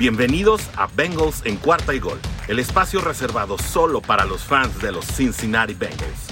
Bienvenidos a Bengals en cuarta y gol, el espacio reservado solo para los fans de los Cincinnati Bengals.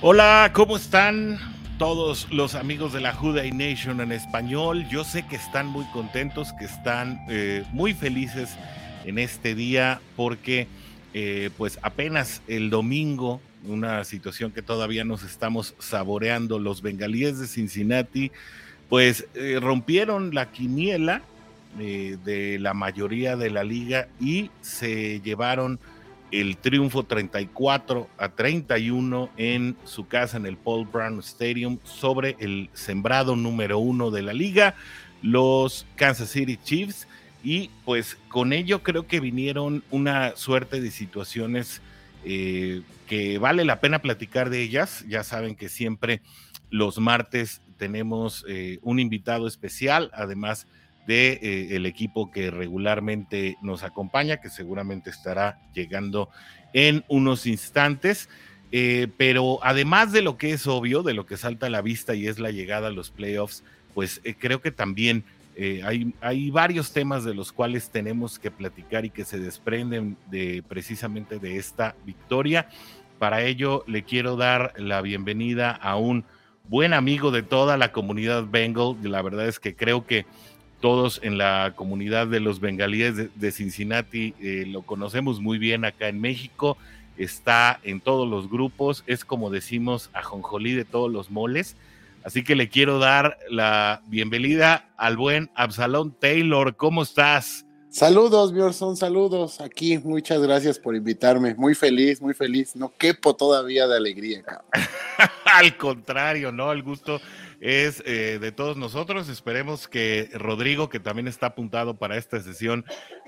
Hola, ¿cómo están todos los amigos de la Juday Nation en español? Yo sé que están muy contentos, que están eh, muy felices en este día porque eh, pues apenas el domingo una situación que todavía nos estamos saboreando. Los bengalíes de Cincinnati, pues eh, rompieron la quiniela eh, de la mayoría de la liga y se llevaron el triunfo 34 a 31 en su casa en el Paul Brown Stadium sobre el sembrado número uno de la liga, los Kansas City Chiefs. Y pues con ello creo que vinieron una suerte de situaciones eh, que vale la pena platicar de ellas. Ya saben que siempre los martes tenemos eh, un invitado especial, además de eh, el equipo que regularmente nos acompaña, que seguramente estará llegando en unos instantes. pero además de lo que es obvio, de lo que salta a la vista y es la llegada a los playoffs, pues creo que también eh, hay, varios temas de los cuales tenemos que platicar y que se desprenden de precisamente de esta victoria. Para ello le quiero dar la bienvenida a un buen amigo de toda la comunidad Bengal. La verdad es que creo que todos en la comunidad de los bengalíes de, Cincinnati eh, lo conocemos muy bien acá en México. Está en todos los grupos, es como decimos a Jonjolí de todos los moles Así que le quiero dar la bienvenida al buen Absalón Taylor. ¿Cómo estás? Saludos, Bjorson, saludos. Aquí, muchas gracias por invitarme. Muy feliz, muy feliz. No quepo todavía de alegría. al contrario, ¿no? El gusto es eh, de todos nosotros. Esperemos que Rodrigo, que también está apuntado para esta sesión,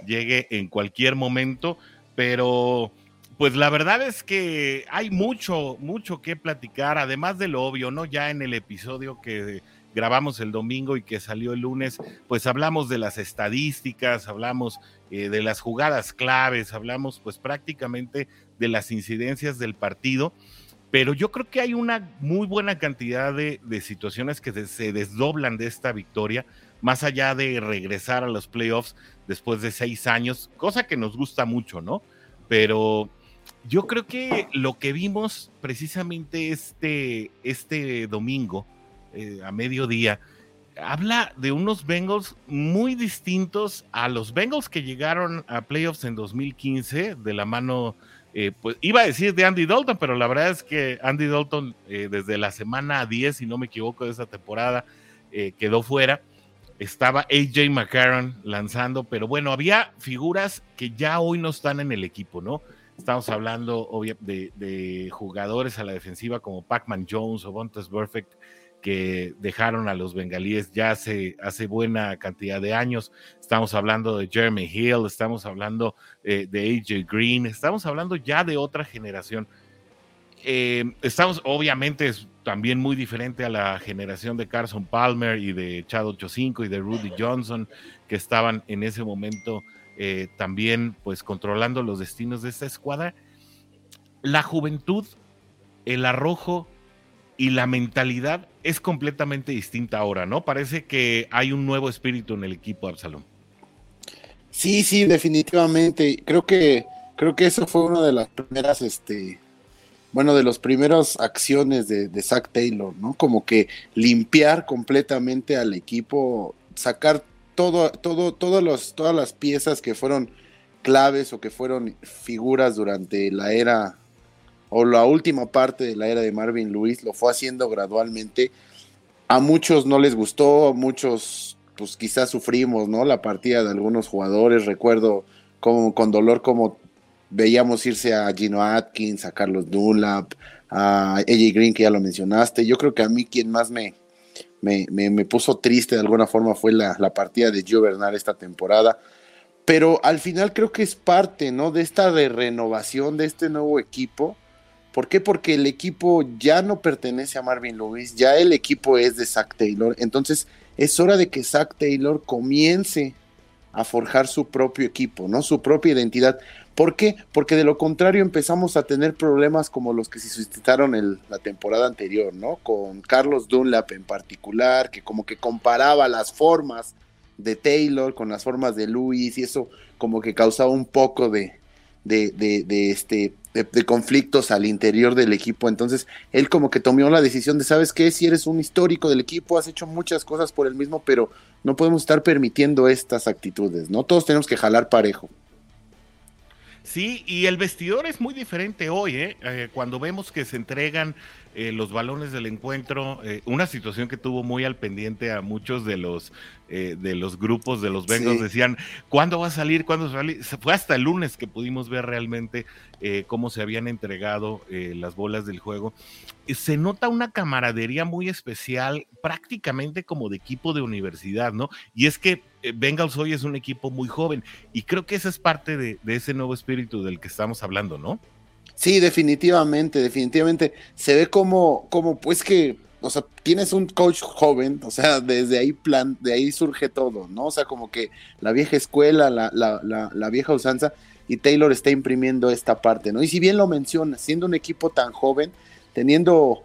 llegue en cualquier momento. Pero pues la verdad es que hay mucho, mucho que platicar, además de lo obvio, ¿no? Ya en el episodio que grabamos el domingo y que salió el lunes, pues hablamos de las estadísticas, hablamos eh, de las jugadas claves, hablamos pues prácticamente de las incidencias del partido, pero yo creo que hay una muy buena cantidad de, de situaciones que se desdoblan de esta victoria, más allá de regresar a los playoffs después de seis años, cosa que nos gusta mucho, ¿no? Pero yo creo que lo que vimos precisamente este, este domingo, eh, a mediodía, habla de unos Bengals muy distintos a los Bengals que llegaron a playoffs en 2015 de la mano, eh, pues iba a decir de Andy Dalton, pero la verdad es que Andy Dalton eh, desde la semana 10, si no me equivoco, de esa temporada quedó fuera. Estaba AJ McCarron lanzando, pero bueno, había figuras que ya hoy no están en el equipo, ¿no? Estamos hablando de, jugadores a la defensiva como Pac-Man Jones o Bontas Perfect que dejaron a los bengalíes ya hace, buena cantidad de años. Estamos hablando de Jeremy Hill, estamos hablando eh, de AJ Green, estamos hablando ya de otra generación. Eh, estamos obviamente también muy diferente a la generación de Carson Palmer y de Chad 85 y de Rudy Johnson que estaban en ese momento eh, también pues controlando los destinos de esta escuadra. La juventud, el arrojo y la mentalidad es completamente distinta ahora, ¿no? Parece que hay un nuevo espíritu en el equipo, Absalón. Sí, sí, definitivamente. Creo que, creo que eso fue una de las primeras, este, bueno, de las primeras acciones de, de Zach Taylor, ¿no? Como que limpiar completamente al equipo, sacar todo, todo, todos los, todas las piezas que fueron claves o que fueron figuras durante la era o la última parte de la era de Marvin Lewis, lo fue haciendo gradualmente. A muchos no les gustó, a muchos pues quizás sufrimos, ¿no? La partida de algunos jugadores, recuerdo como, con dolor como veíamos irse a Gino Atkins, a Carlos Dunlap, a AJ Green, que ya lo mencionaste. Yo creo que a mí quien más me, me, puso triste de alguna forma fue la, partida de Gio Bernal esta temporada. Pero al final creo que es parte, ¿no? De esta renovación de este nuevo equipo. ¿Por qué? Porque el equipo ya no pertenece a Marvin Lewis, ya el equipo es de Zach Taylor. Entonces es hora de que Zach Taylor comience a forjar su propio equipo, ¿no? Su propia identidad. ¿Por qué? Porque de lo contrario empezamos a tener problemas como los que se suscitaron en la temporada anterior, ¿no? Con Carlos Dunlap en particular, que como que comparaba las formas de Taylor con las formas de Luis y eso como que causaba un poco de, de, de, este, de, conflictos al interior del equipo. Entonces, él como que tomó la decisión de, ¿sabes qué? Si eres un histórico del equipo, has hecho muchas cosas por el mismo, pero no podemos estar permitiendo estas actitudes, ¿no? Todos tenemos que jalar parejo. Sí, y el vestidor es muy diferente hoy, ¿eh? eh cuando vemos que se entregan eh, los balones del encuentro, eh, una situación que tuvo muy al pendiente a muchos de los eh, de los grupos de los Bengals, decían, ¿cuándo va a salir? ¿Cuándo va a salir? Fue hasta el lunes que pudimos ver realmente cómo se habían entregado las bolas del juego. Se nota una camaradería muy especial, prácticamente como de equipo de universidad, ¿no? Y es que Bengals hoy es un equipo muy joven y creo que esa es parte de, de ese nuevo espíritu del que estamos hablando, ¿no? Sí, definitivamente, definitivamente. Se ve como, como pues que, o sea, tienes un coach joven, o sea, desde ahí plan, de ahí surge todo, ¿no? O sea, como que la vieja escuela, la, la, la, la vieja usanza, y Taylor está imprimiendo esta parte, ¿no? Y si bien lo menciona, siendo un equipo tan joven, teniendo,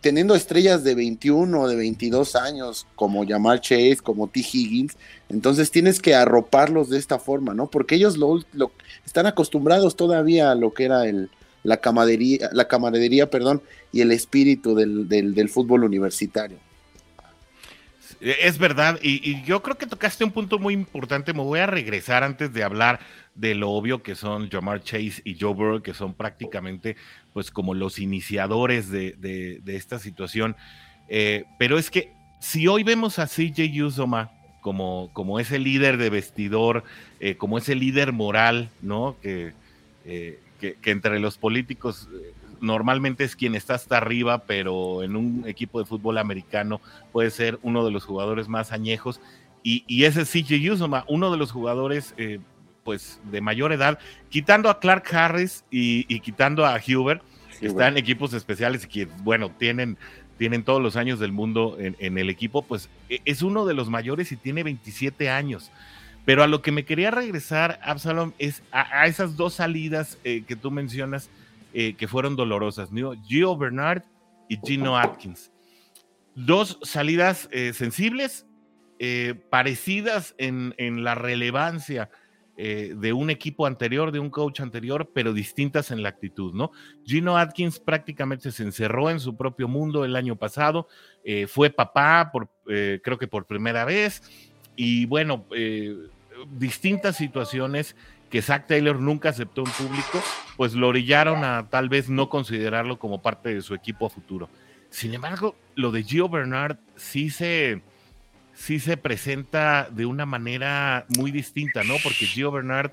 teniendo estrellas de 21 o de 22 años, como Jamal Chase, como T. Higgins, entonces tienes que arroparlos de esta forma, ¿no? Porque ellos lo, lo están acostumbrados todavía a lo que era el, la camaradería, la camaradería perdón, y el espíritu del, del, fútbol universitario. Es verdad, y, yo creo que tocaste un punto muy importante. Me voy a regresar antes de hablar de lo obvio que son Jamar Chase y Joe Burrow, que son prácticamente pues como los iniciadores de, de, esta situación. Eh, pero es que si hoy vemos a CJ Uzoma como, como ese líder de vestidor, eh, como ese líder moral, ¿no? Que, eh, que, entre los políticos eh, normalmente es quien está hasta arriba, pero en un equipo de fútbol americano puede ser uno de los jugadores más añejos. Y, ese es CJ Uzoma, uno de los jugadores pues de mayor edad, quitando a Clark Harris y, quitando a Huber, que están en equipos especiales y que, bueno, tienen tienen todos los años del mundo en, el equipo, pues e, es uno de los mayores y tiene 27 años. Pero a lo que me quería regresar, Absalom, es a, esas dos salidas eh, que tú mencionas eh, que fueron dolorosas, ¿no? Gio Bernard y Gino Atkins. Dos salidas eh, sensibles, parecidas en, en la relevancia eh, de un equipo anterior, de un coach anterior, pero distintas en la actitud, ¿no? Gino Atkins prácticamente se encerró en su propio mundo el año pasado, eh, fue papá, por, eh, creo que por primera vez, y bueno, distintas situaciones que Zach Taylor nunca aceptó en público, pues lo orillaron a tal vez no considerarlo como parte de su equipo a futuro. Sin embargo, lo de Gio Bernard sí se sí se presenta de una manera muy distinta, ¿no? Porque Gio Bernard,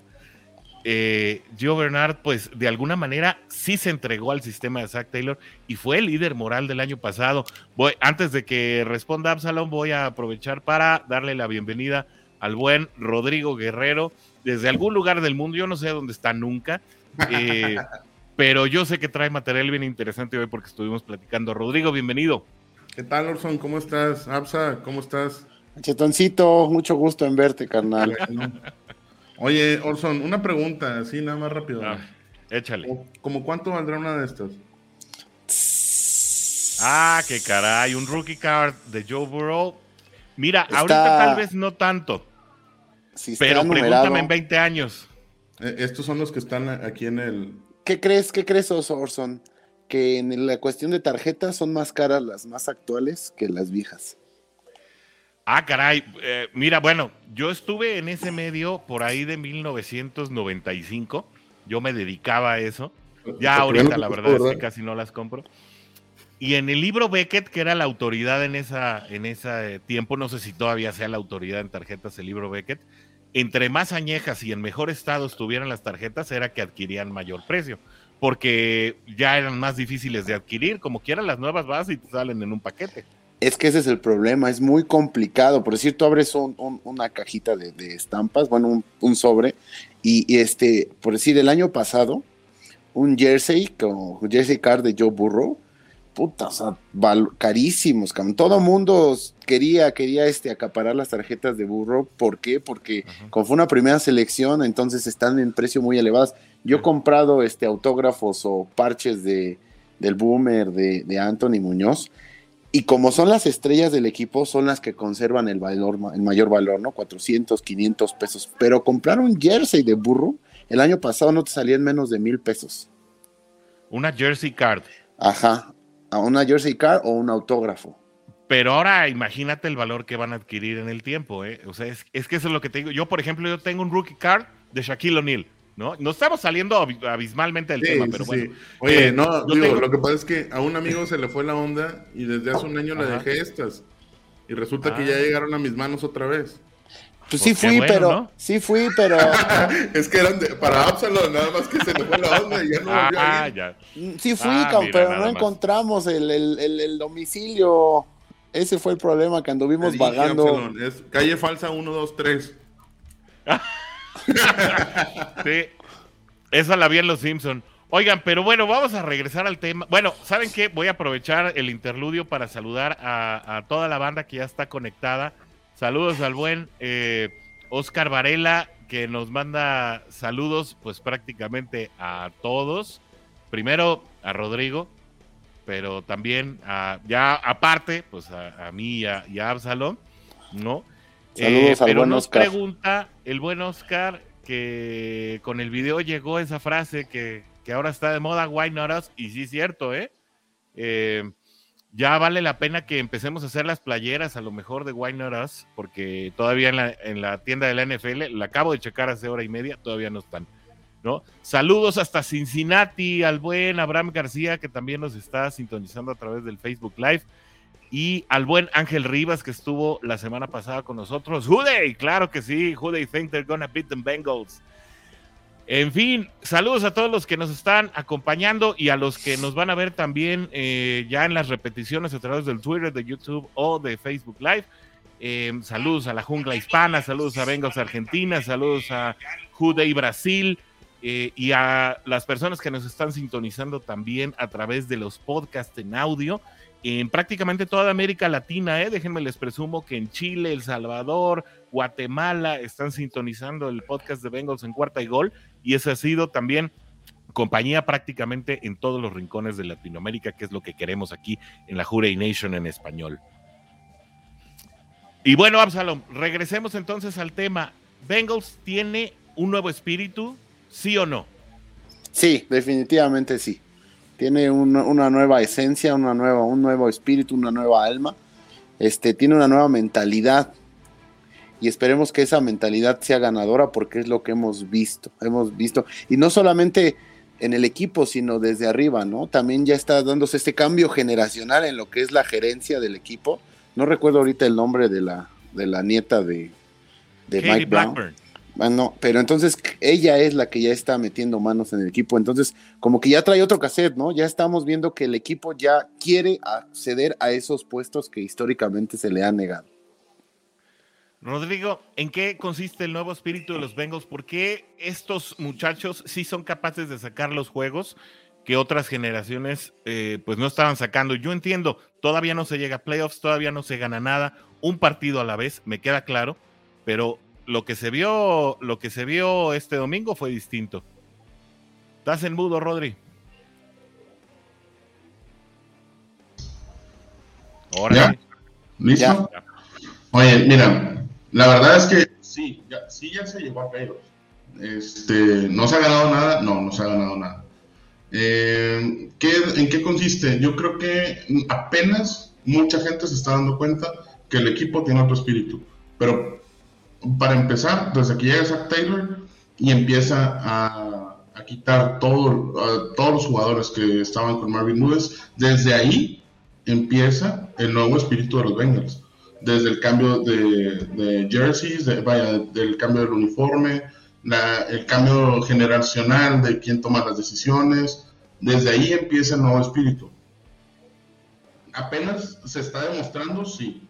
eh, Gio Bernard, pues de alguna manera sí se entregó al sistema de Zach Taylor y fue el líder moral del año pasado. Voy, antes de que responda Absalom, voy a aprovechar para darle la bienvenida al buen Rodrigo Guerrero desde algún lugar del mundo. Yo no sé dónde está nunca. Eh, pero yo sé que trae material bien interesante hoy porque estuvimos platicando. Rodrigo, bienvenido. ¿Qué tal, Orson? ¿Cómo estás? Absa, ¿cómo estás? Chetoncito, mucho gusto en verte, carnal. Oye, Orson, una pregunta, así nada más rápido. Ah, échale. ¿Cómo cuánto valdrá una de estas? Ah, qué caray, un rookie card de Joe Burrow. Mira, ahorita tal vez no tanto. Pero pregúntame en 20 años. Eh, estos son los que están aquí en el. ¿Qué crees, qué crees, Orson? Que en la cuestión de tarjetas son más caras las más actuales que las viejas. Ah, caray. Eh, mira, bueno, yo estuve en ese medio por ahí de 1995. Yo me dedicaba a eso. Ya ahorita la verdad es que casi no las compro. Y en el libro Beckett, que era la autoridad en, esa, en ese tiempo, no sé si todavía sea la autoridad en tarjetas el libro Beckett, entre más añejas y en mejor estado estuvieran las tarjetas, era que adquirían mayor precio, porque ya eran más difíciles de adquirir, como quieran las nuevas vas y te salen en un paquete. Es que ese es el problema, es muy complicado. Por decir, tú abres una cajita de, estampas, bueno, un, sobre, y, este, por decir, el año pasado, un jersey, como jersey card de Joe Burrow, puta, o sea, carísimos, Todo mundo quería, quería este, acaparar las tarjetas de burro. ¿Por qué? Porque como fue una primera selección, entonces están en precio muy elevados. Yo he comprado este, autógrafos o parches de, del Boomer, de, de Anthony Muñoz, y como son las estrellas del equipo, son las que conservan el valor, el mayor valor, ¿no? 400, 500 pesos. Pero comprar un jersey de burro, el año pasado no te salía en menos de mil pesos. Una jersey card. Ajá, a una jersey card o un autógrafo. Pero ahora imagínate el valor que van a adquirir en el tiempo, ¿eh? O sea, es, es que eso es lo que te digo. Yo, por ejemplo, yo tengo un rookie card de Shaquille O'Neal. ¿no? No estamos saliendo abismalmente del tema, pero bueno. Oye, no, digo, lo que pasa es que a un amigo se le fue la onda y desde hace un año le dejé estas. Y resulta que ya ah. llegaron a mis manos otra vez. Pues sí fui, pero. Sí fui, pero. es que eran para Absalom, nada más que se le fue la onda y ya no volvió ah, Ya. Mm, sí fui, ah, pero no encontramos el, el, el, domicilio. Ese fue el problema que anduvimos vagando. es calle falsa 123. sí, esa la vi en Los Simpson. Oigan, pero bueno, vamos a regresar al tema. Bueno, ¿saben qué? Voy a aprovechar el interludio para saludar a, toda la banda que ya está conectada. Saludos al buen eh, Oscar Varela, que nos manda saludos, pues prácticamente a todos. Primero a Rodrigo, pero también a, ya aparte, pues a, mí y a, Absalom, ¿no? Saludos eh, pero nos pregunta el buen Oscar que con el video llegó esa frase que, ahora está de moda, Why Not Us? Y sí es cierto, ¿eh? ¿eh? Ya vale la pena que empecemos a hacer las playeras a lo mejor de Why Not Us, porque todavía en la, en la tienda de la NFL, la acabo de checar hace hora y media, todavía no están. ¿No? Saludos hasta Cincinnati al buen Abraham García, que también nos está sintonizando a través del Facebook Live y al buen Ángel Rivas que estuvo la semana pasada con nosotros. Juday, claro que sí, Juday think they're gonna beat the Bengals. En fin, saludos a todos los que nos están acompañando y a los que nos van a ver también eh, ya en las repeticiones a través del Twitter, de YouTube o de Facebook Live. Em, saludos a la jungla hispana, saludos a Bengals Argentina, saludos a Juday Brasil eh, y a las personas que nos están sintonizando también a través de los podcasts en audio en prácticamente toda América Latina, ¿eh? déjenme les presumo que en Chile, El Salvador, Guatemala están sintonizando el podcast de Bengals en cuarta y gol, y ese ha sido también compañía prácticamente en todos los rincones de Latinoamérica, que es lo que queremos aquí en la Jurey Nation en español. Y bueno, Absalom, regresemos entonces al tema. ¿Bengals tiene un nuevo espíritu? ¿Sí o no? Sí, definitivamente sí tiene una, nueva esencia, una nueva, un nuevo espíritu, una nueva alma, este, tiene una nueva mentalidad y esperemos que esa mentalidad sea ganadora porque es lo que hemos visto, hemos visto, y no solamente en el equipo, sino desde arriba, ¿no? También ya está dándose este cambio generacional en lo que es la gerencia del equipo. No recuerdo ahorita el nombre de la, de la nieta de, de Mike Brown. Bueno, pero entonces ella es la que ya está metiendo manos en el equipo. Entonces, como que ya trae otro cassette, ¿no? Ya estamos viendo que el equipo ya quiere acceder a esos puestos que históricamente se le han negado. Rodrigo, ¿en qué consiste el nuevo espíritu de los Bengals? ¿Por qué estos muchachos sí son capaces de sacar los juegos que otras generaciones eh, pues no estaban sacando? Yo entiendo, todavía no se llega a playoffs, todavía no se gana nada, un partido a la vez, me queda claro, pero lo que se vio, lo que se vio este domingo fue distinto. ¿Estás en mudo, Rodri? Ahora. ¿Listo? Oye, mira, la verdad es que sí, ya, sí ya se llegó a playoffs. Este, ¿No se ha ganado nada? No, no se ha ganado nada. Eh, ¿En qué consiste? Yo creo que apenas mucha gente se está dando cuenta que el equipo tiene otro espíritu. Pero para empezar, desde que llega Zach Taylor y empieza a, quitar todo, todos los jugadores que estaban con Marvin Lewis, desde ahí empieza el nuevo espíritu de los Bengals. Desde el cambio de, jerseys, vaya, del cambio del uniforme, el cambio generacional de quién toma las decisiones, desde ahí empieza el nuevo espíritu. Apenas se está demostrando, sí.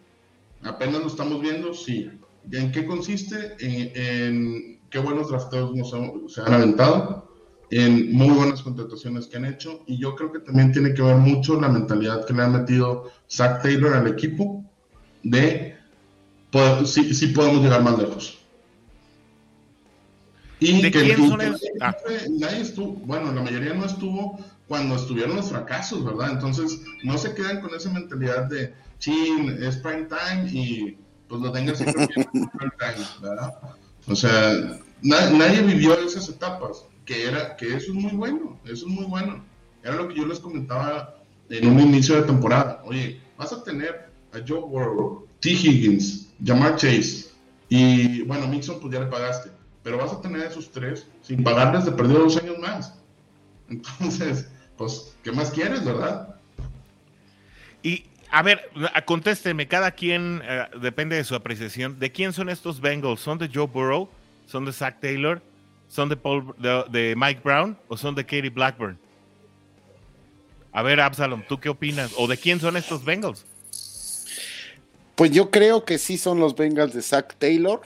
Apenas lo estamos viendo, sí ¿En qué consiste? En, qué buenos drafteos se han aventado. en muy buenas contrataciones que han hecho y yo creo que también tiene que ver mucho la mentalidad que le ha metido Zach Taylor al equipo de si, si podemos llegar más lejos. Y que ah. nadie estuvo, bueno, la mayoría no estuvo cuando estuvieron los fracasos, ¿verdad? Entonces no se quedan con esa mentalidad de, chin, es prime time y pues lo tengas siempre ¿verdad? O sea, nadie vivió esas etapas que era que eso es muy bueno, eso es muy bueno. Era lo que yo les comentaba en un inicio de temporada. Oye, vas a tener a Joe Burrow, T. Higgins, Jamar Chase y bueno, Mixon pues ya le pagaste, pero vas a tener a esos tres sin pagarles de perdido dos años más. Entonces, pues, ¿qué más quieres, verdad? A ver, contésteme, cada quien eh, depende de su apreciación. ¿De quién son estos Bengals? ¿Son de Joe Burrow? ¿Son de Zach Taylor? ¿Son de, Paul, de, Mike Brown o son de Katie Blackburn? A ver, Absalom, ¿tú qué opinas? ¿O de quién son estos Bengals? Pues yo creo que sí son los Bengals de Zach Taylor,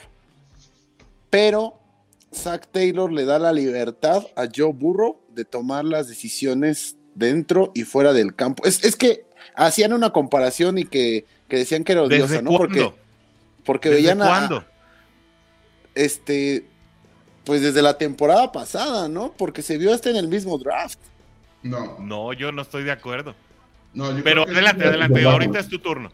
pero Zach Taylor le da la libertad a Joe Burrow de tomar las decisiones dentro y fuera del campo. Es, que hacían una comparación y que, decían que era odiosa, ¿no? Porque, porque veían a. ¿Cuándo? Este, pues desde la temporada pasada, ¿no? Porque se vio hasta en el mismo draft. No. No, yo no estoy de acuerdo. Pero adelante, adelante, ahorita es tu turno.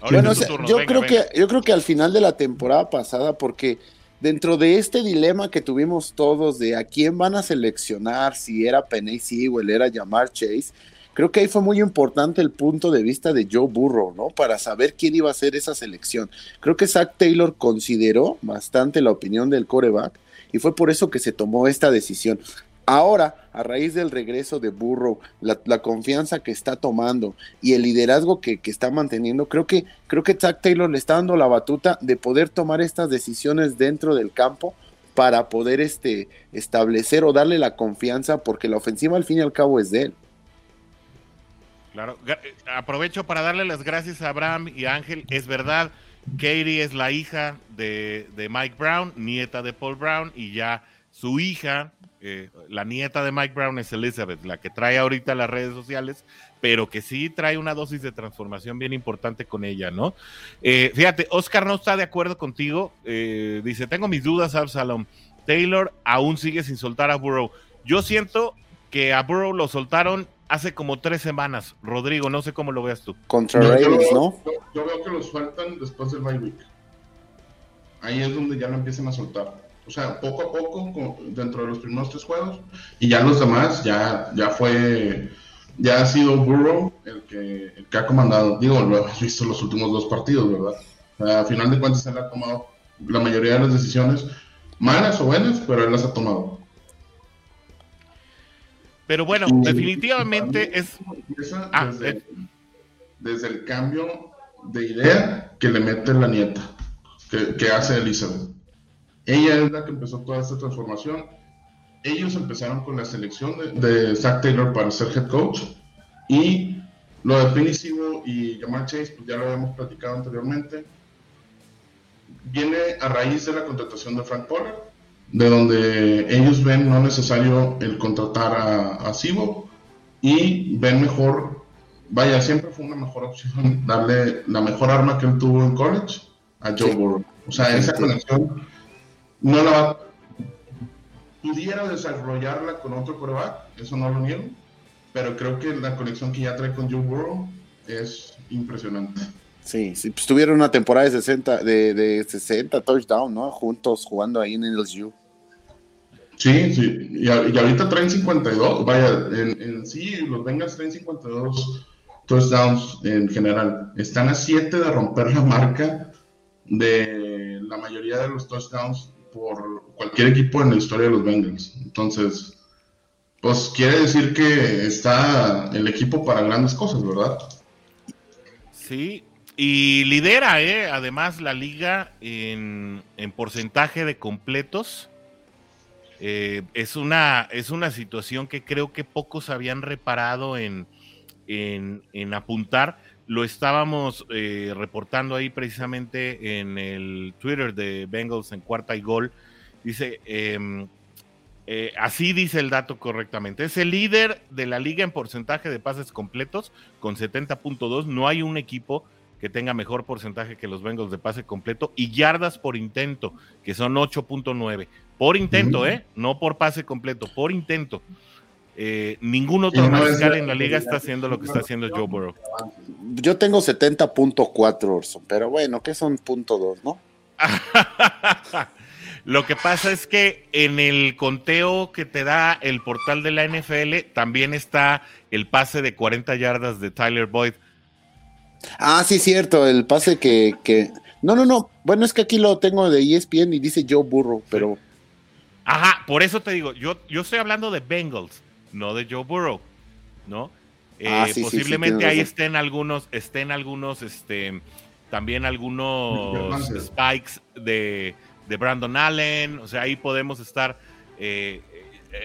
bueno, yo creo que yo creo que al final de la temporada pasada, porque dentro de este dilema que tuvimos todos de a quién van a seleccionar, si era Penny Sewell, era Jamar Chase, creo que ahí fue muy importante el punto de vista de Joe Burrow, ¿no? Para saber quién iba a ser esa selección. Creo que Zach Taylor consideró bastante la opinión del coreback y fue por eso que se tomó esta decisión. Ahora, a raíz del regreso de Burrow, la, confianza que está tomando y el liderazgo que, está manteniendo, creo que, creo que Zach Taylor le está dando la batuta de poder tomar estas decisiones dentro del campo para poder este, establecer o darle la confianza, porque la ofensiva al fin y al cabo es de él. Claro, aprovecho para darle las gracias a Abraham y Ángel. Es verdad, Katie es la hija de, Mike Brown, nieta de Paul Brown, y ya su hija, eh, la nieta de Mike Brown es Elizabeth, la que trae ahorita las redes sociales, pero que sí trae una dosis de transformación bien importante con ella, ¿no? Eh, fíjate, Oscar no está de acuerdo contigo, eh, dice, tengo mis dudas, Absalom. Taylor aún sigue sin soltar a Burrow. Yo siento que a Burrow lo soltaron hace como tres semanas. Rodrigo, no sé cómo lo veas tú. Contra Ravens, ¿no? Yo, veo que lo sueltan después del bye week. Ahí es donde ya lo empiezan a soltar. O sea, poco a poco, dentro de los primeros tres juegos, y ya los demás, ya, ya fue, ya ha sido Burrow el que, el que ha comandado. Digo, lo hemos visto los últimos dos partidos, ¿verdad? a final de cuentas, él ha tomado la mayoría de las decisiones, malas o buenas, pero él las ha tomado. Pero bueno, definitivamente es... Ah, eh. desde, el cambio de idea que le mete la nieta, que, hace Elizabeth. Ella es la que empezó toda esta transformación. Ellos empezaron con la selección de, Zach Taylor para ser head coach y lo definitivo y Jamal Chase, pues ya lo habíamos platicado anteriormente, viene a raíz de la contratación de Frank Pollard de donde ellos ven no necesario el contratar a, a y ven mejor, vaya, siempre fue una mejor opción darle la mejor arma que él tuvo en college a Joe Burrow. O sea, esa conexión no la va, pudiera desarrollarla con otro coreback, eso no lo niego, pero creo que la conexión que ya trae con Joe Burrow es impresionante. Sí, sí pues tuvieron una temporada de 60, de, de 60 touchdowns, ¿no? Juntos jugando ahí en el LSU. Sí, sí, y, ahorita traen 52, vaya, en, sí, los Bengals traen 52 touchdowns en general. Están a 7 de romper la marca de la mayoría de los touchdowns por cualquier equipo en la historia de los Bengals. Entonces, pues quiere decir que está el equipo para grandes cosas, ¿verdad? Sí, y lidera, ¿eh? además, la liga en, en porcentaje de completos eh, es, una, es una situación que creo que pocos habían reparado en, en, apuntar. Lo estábamos eh, reportando ahí precisamente en el Twitter de Bengals en cuarta y gol. Dice, em, Eh, así dice el dato correctamente. Es el líder de la liga en porcentaje de pases completos con 70.2. No hay un equipo que tenga mejor porcentaje que los Bengals de pase completo y yardas por intento, que son 8.9. Por intento, ¿eh? No por pase completo, por intento. Eh, ningún otro mariscal en la liga está haciendo lo que está haciendo Joe Burrow. Yo tengo 70.4, Orson, pero bueno, ¿qué son punto .2, no? Lo que pasa es que en el conteo que te da el portal de la NFL también está el pase de 40 yardas de Tyler Boyd. Ah, sí, cierto, el pase que, que... No, no, no. Bueno, es que aquí lo tengo de ESPN y dice Joe Burrow, pero... Ajá, por eso te digo, yo, yo estoy hablando de Bengals, no de Joe Burrow, ¿no? Ah, eh, posiblemente ahí estén algunos, estén algunos, este, también algunos spikes de de Brandon Allen, o sea, ahí podemos estar eh,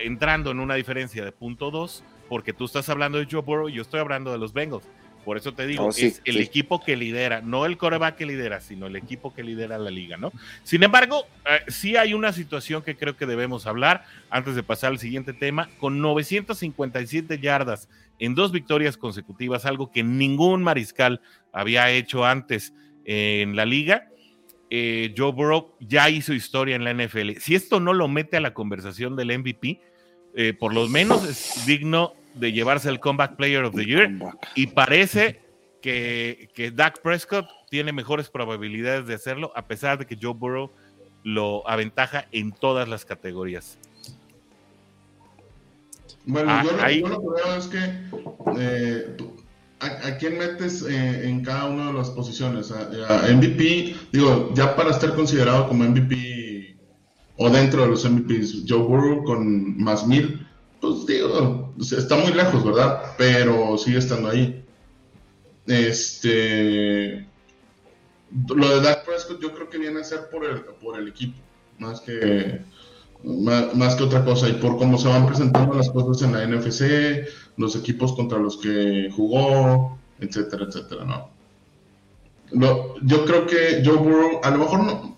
entrando en una diferencia de punto dos, porque tú estás hablando de Joe Burrow y yo estoy hablando de los Bengals. Por eso te digo, oh, es el equipo que lidera, no el coreback que lidera, sino el equipo que lidera la liga, ¿no? Sin embargo, eh, sí hay una situación que creo que debemos hablar antes de pasar al siguiente tema. Con 957 yardas en dos victorias consecutivas, algo que ningún mariscal había hecho antes en la liga, eh, Joe Burrow ya hizo historia en la NFL. Si esto no lo mete a la conversación del MVP, eh, por lo menos es digno de llevarse el Comeback Player of the Year y parece que, que Dak Prescott tiene mejores probabilidades de hacerlo a pesar de que Joe Burrow lo aventaja en todas las categorías. Bueno, ah, yo, lo, que veo es que eh, ¿A, quién metes eh, en cada una de las posiciones? A, MVP, digo, ya para estar considerado como MVP o dentro de los MVPs, Joe Burrow con más mil, pues digo, está muy lejos, ¿verdad? Pero sigue estando ahí. Este. Lo de Dak Prescott yo creo que viene a ser por el, por el equipo, más que, más que otra cosa, y por cómo se van presentando las cosas en la NFC los equipos contra los que jugó, etcétera, etcétera, ¿no? yo creo que Joe Burrow, a lo mejor no,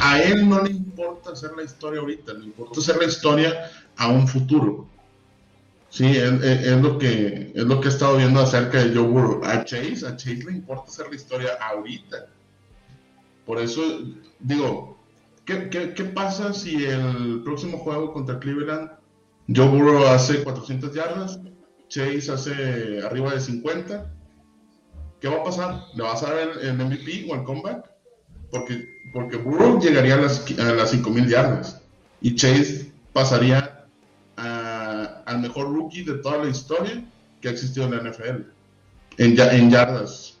a, él no le importa hacer la historia ahorita, le importa hacer la historia a un futuro. Sí, es, lo que es lo que he estado viendo acerca de Joe Burrow. A Chase, a Chase le importa hacer la historia ahorita. Por eso digo, ¿qué, qué, pasa si el próximo juego contra Cleveland Joe Burrow hace 400 yardas Chase hace arriba de 50, ¿qué va a pasar? ¿Le vas a dar el, MVP o el comeback? Porque, porque Burrow llegaría a las, a las 5000 yardas y Chase pasaría al mejor rookie de toda la historia que ha existido en la NFL en, yardas.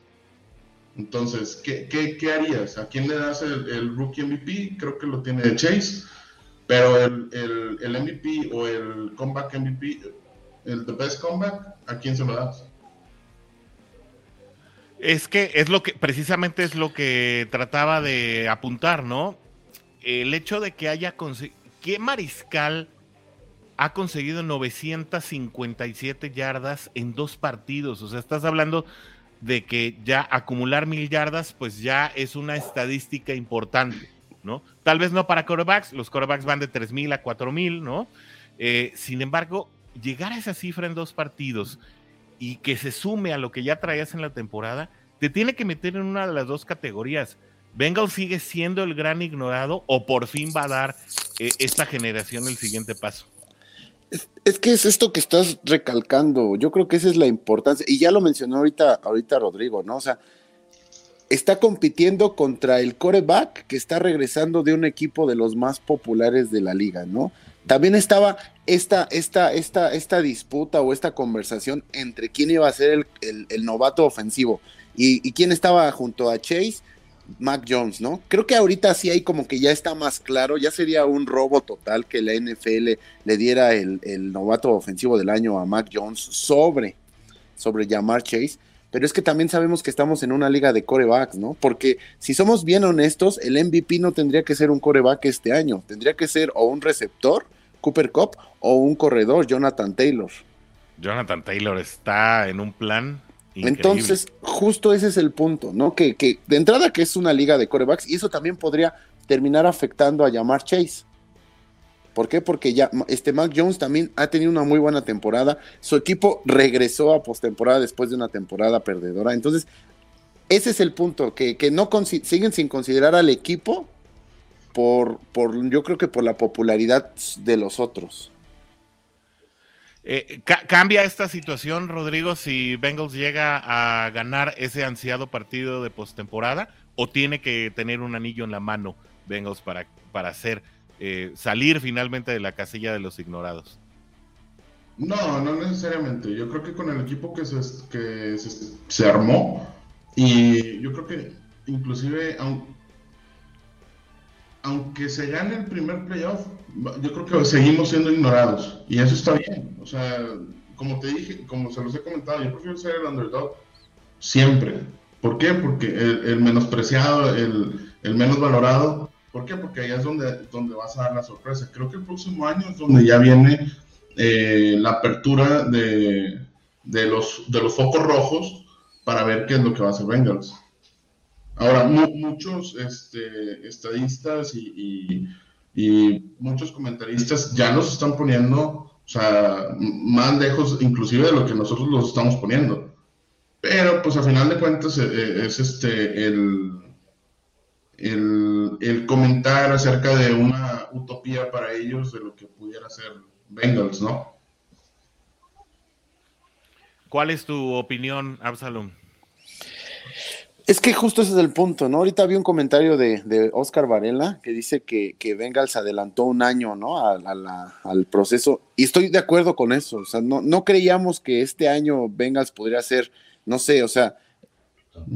Entonces, ¿qué, ¿qué, harías? ¿A quién le das el, rookie MVP? Creo que lo tiene Chase, pero el, el, el MVP o el comeback MVP el The Best Comeback, ¿a quién se lo das? Es que es lo que, precisamente es lo que trataba de apuntar, ¿no? El hecho de que haya conseguido, ¿qué mariscal ha conseguido 957 yardas en dos partidos? O sea, estás hablando de que ya acumular mil yardas, pues ya es una estadística importante, ¿no? Tal vez no para corebacks, los corebacks van de 3000 a 4000, ¿no? Eh, sin embargo, llegar a esa cifra en dos partidos y que se sume a lo que ya traías en la temporada, te tiene que meter en una de las dos categorías. Bengals sigue siendo el gran ignorado o por fin va a dar eh, esta generación el siguiente paso. Es, que es esto que estás recalcando. Yo creo que esa es la importancia. Y ya lo mencionó ahorita, ahorita Rodrigo, ¿no? O sea, está compitiendo contra el coreback que está regresando de un equipo de los más populares de la liga, ¿no? También estaba esta, esta, esta, esta disputa o esta conversación entre quién iba a ser el, novato ofensivo y, quién estaba junto a Chase, Mac Jones, ¿no? Creo que ahorita sí hay como que ya está más claro, ya sería un robo total que la NFL le diera el, novato ofensivo del año a Mac Jones sobre, sobre llamar Chase. Pero es que también sabemos que estamos en una liga de corebacks, ¿no? Porque si somos bien honestos, el MVP no tendría que ser un coreback este año, tendría que ser o un receptor Cooper Cup o un corredor, Jonathan Taylor. Jonathan Taylor está en un plan. Increíble. Entonces, justo ese es el punto, ¿no? Que, que, de entrada que es una liga de corebacks y eso también podría terminar afectando a llamar Chase. ¿Por qué? Porque ya este Mac Jones también ha tenido una muy buena temporada. Su equipo regresó a postemporada después de una temporada perdedora. Entonces, ese es el punto, que, no siguen sin considerar al equipo por, por, yo creo que por la popularidad de los otros. Eh, ¿Cambia esta situación, Rodrigo, si Bengals llega a ganar ese ansiado partido de postemporada? ¿O tiene que tener un anillo en la mano Bengals para, para hacer eh, salir finalmente de la casilla de los ignorados? No, no necesariamente. Yo creo que con el equipo que se, que se, armó, y yo creo que inclusive, aunque se gane el primer playoff, yo creo que seguimos siendo ignorados. Y eso está bien. O sea, como te dije, como se los he comentado, yo prefiero ser el underdog siempre. ¿Por qué? Porque el, menospreciado, el, el, menos valorado. ¿Por qué? Porque ahí es donde, donde vas a dar la sorpresa. Creo que el próximo año es donde ya viene eh, la apertura de, de, los, de los focos rojos para ver qué es lo que va a hacer Bengals. Ahora, muchos este, estadistas y muchos comentaristas ya nos están poniendo, o sea, más lejos inclusive de lo que nosotros los estamos poniendo. Pero pues a final de cuentas eh, eh, es este el, el, el, comentar acerca de una utopía para ellos de lo que pudiera ser Bengals, ¿no? ¿Cuál es tu opinión, Absalom? Es que justo ese es el punto, ¿no? Ahorita vi un comentario de, Oscar Varela que dice que, que adelantó un año, ¿no? al proceso. Y estoy de acuerdo con eso. O sea, no, no creíamos que este año Bengals podría ser, no sé, o sea,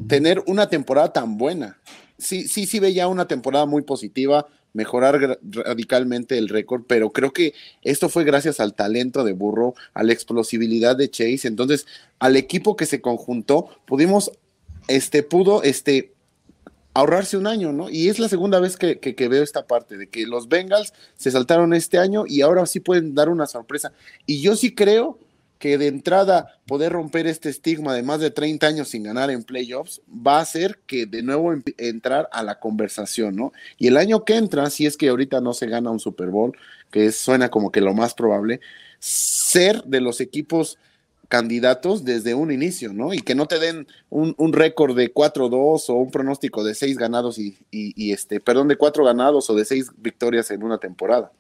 tener una temporada tan buena. Sí, sí, sí veía una temporada muy positiva, mejorar radicalmente el récord, pero creo que esto fue gracias al talento de Burro, a la explosibilidad de Chase. Entonces, al equipo que se conjuntó, pudimos este, pudo este, ahorrarse un año, ¿no? Y es la segunda vez que, veo esta parte, de que los Bengals se saltaron este año y ahora sí pueden dar una sorpresa. Y yo sí creo que de entrada poder romper este estigma de más de 30 años sin ganar en playoffs va a hacer que de nuevo entrar a la conversación, ¿no? Y el año que entra, si es que ahorita no se gana un Super Bowl, que suena como que lo más probable, ser de los equipos candidatos desde un inicio, ¿no? Y que no te den un, récord de 4-2 o un pronóstico de 6 ganados y, este, perdón, de 4 ganados o de 6 victorias en una temporada.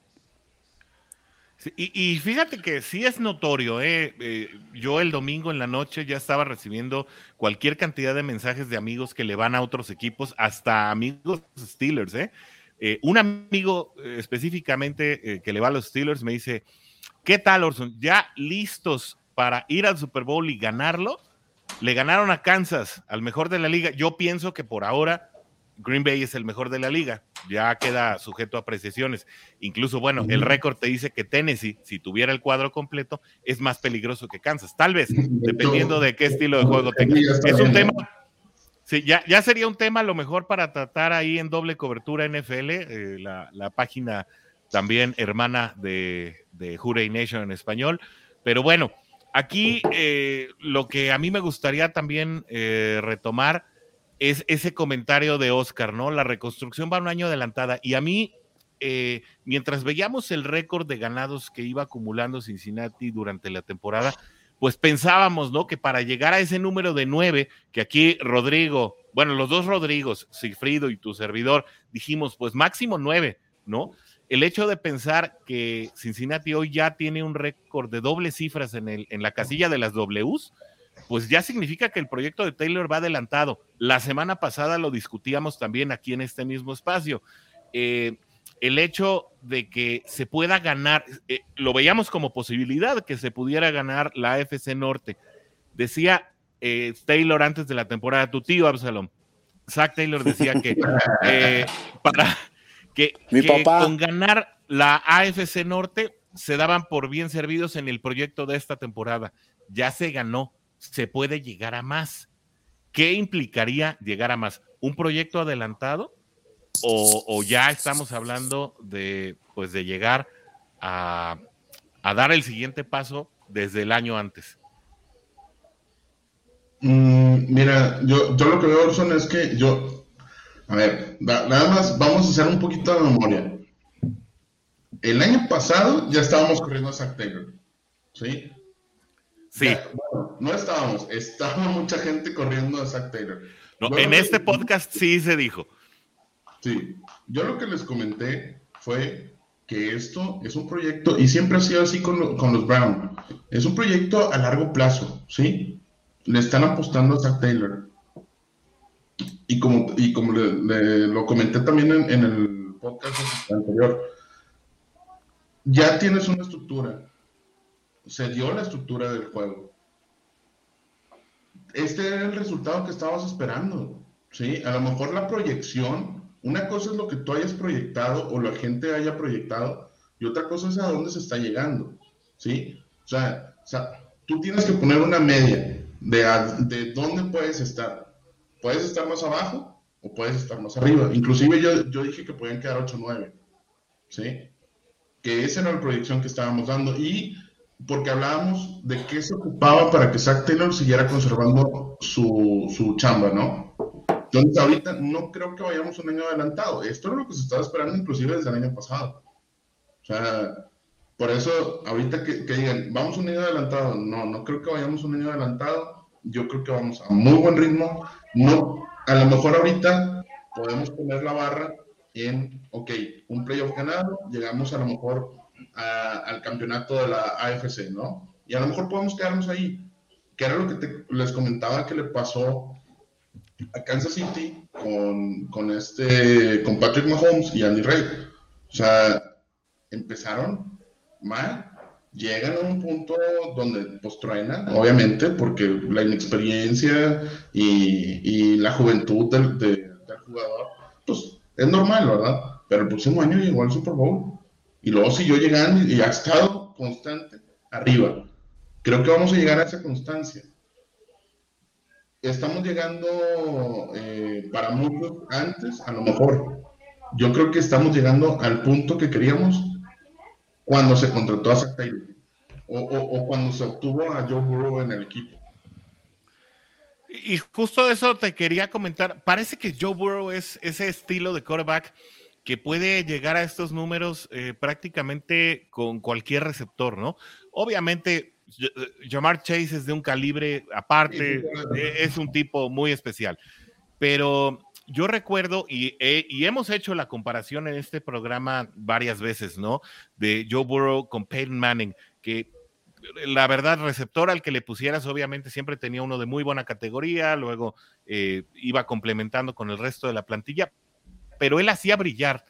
y, fíjate que sí es notorio, ¿eh? ¿eh? yo el domingo en la noche ya estaba recibiendo cualquier cantidad de mensajes de amigos que le van a otros equipos, hasta amigos Steelers, ¿eh? eh un amigo eh, específicamente que le va a los Steelers me dice, ¿qué tal Orson? ¿Ya listos para ir al Super Bowl y ganarlo, le ganaron a Kansas, al mejor de la liga. Yo pienso que por ahora Green Bay es el mejor de la liga, ya queda sujeto a apreciaciones. Incluso, bueno, el récord te dice que Tennessee, si tuviera el cuadro completo, es más peligroso que Kansas. Tal vez, dependiendo de qué estilo de juego tenga. Es un tema. Sí, ya, ya sería un tema a lo mejor para tratar ahí en doble cobertura NFL, eh, la, página también hermana de, de Nation en español. Pero bueno, Aquí eh, lo que a mí me gustaría también eh, retomar es ese comentario de Oscar, ¿no? La reconstrucción va un año adelantada y a mí, eh, mientras veíamos el récord de ganados que iba acumulando Cincinnati durante la temporada, pues pensábamos, ¿no? Que para llegar a ese número de nueve, que aquí Rodrigo, bueno, los dos Rodrigos, Sigfrido y tu servidor, dijimos, pues máximo nueve, ¿no? el hecho de pensar que Cincinnati hoy ya tiene un récord de doble cifras en, el, en la casilla de las Ws, pues ya significa que el proyecto de Taylor va adelantado. La semana pasada lo discutíamos también aquí en este mismo espacio. Eh, el hecho de que se pueda ganar, eh, lo veíamos como posibilidad que se pudiera ganar la AFC Norte. Decía eh, Taylor antes de la temporada, tu tío Absalom, Zach Taylor decía que para, que, con ganar la AFC Norte se daban por bien servidos en el proyecto de esta temporada. Ya se ganó, se puede llegar a más. ¿Qué implicaría llegar a más? ¿Un proyecto adelantado? ¿O, ya estamos hablando de, pues, de llegar a, dar el siguiente paso desde el año antes? Mm, mira, yo, yo lo que veo, Orson, es que yo, a ver, nada más vamos a hacer un poquito de memoria. el año pasado ya estábamos corriendo a Zach Taylor. ¿Sí? Sí. no estábamos, estaba mucha gente corriendo a Zach Taylor. No, en este podcast sí se dijo. Sí, yo lo que les comenté fue que esto es un proyecto, y siempre ha sido así con, los Brown, es un proyecto a largo plazo, ¿sí? Le están apostando a Zach Taylor. Y como, y como lo comenté también en, el podcast anterior, ya tienes una estructura, se dio la estructura del juego. Este era el resultado que estabas esperando, ¿sí? A lo mejor la proyección una cosa es lo que tú hayas proyectado o la gente haya proyectado y otra cosa es a dónde se está llegando, ¿sí? O sea, tú tienes que poner una media de, de dónde puedes estar. Puedes estar más abajo o puedes estar más arriba. Inclusive yo, yo dije que podían quedar 8-9, ¿sí? Que esa era la proyección que estábamos dando y porque hablábamos de qué se ocupaba para que Zach Taylor siguiera conservando su, su chamba, ¿no? Entonces, ahorita no creo que vayamos un año adelantado. Esto es lo que se estaba esperando inclusive desde el año pasado. O sea, por eso, ahorita que, digan, vamos un año adelantado, no, no creo que vayamos un año adelantado. Yo creo que vamos a muy buen ritmo. No, a lo mejor ahorita podemos poner la barra en, ok, un playoff ganado, llegamos a lo mejor al campeonato de la AFC, ¿no? Y a lo mejor podemos quedarnos ahí, que era lo que les comentaba que le pasó a Kansas City con, con, este, con Patrick Mahomes y Andy Reid. O sea, empezaron mal, llegan a un punto donde pues truenan, obviamente, porque la inexperiencia y, y la juventud del, del, jugador, pues es normal, ¿verdad? Pero el próximo año llegó al Super Bowl y luego siguió llegando y ha estado constante arriba. Creo que vamos a llegar a esa constancia estamos llegando eh, para muchos antes, a lo mejor. Yo creo que estamos llegando al punto que queríamos cuando se contrató a Zach Taylor o, cuando se obtuvo a Joe Burrow en el equipo. Y justo eso te quería comentar. Parece que Joe Burrow es ese estilo de quarterback que puede llegar a estos números eh, prácticamente con cualquier receptor, ¿no? Obviamente eh, Jamar Chase es de un calibre aparte, e, es un tipo muy especial. Pero yo recuerdo, y, hemos hecho la comparación en este programa varias veces, ¿no? De Joe Burrow con Peyton Manning, que la verdad, receptor al que le pusieras, obviamente siempre tenía uno de muy buena categoría, luego eh, iba complementando con el resto de la plantilla, pero él hacía brillar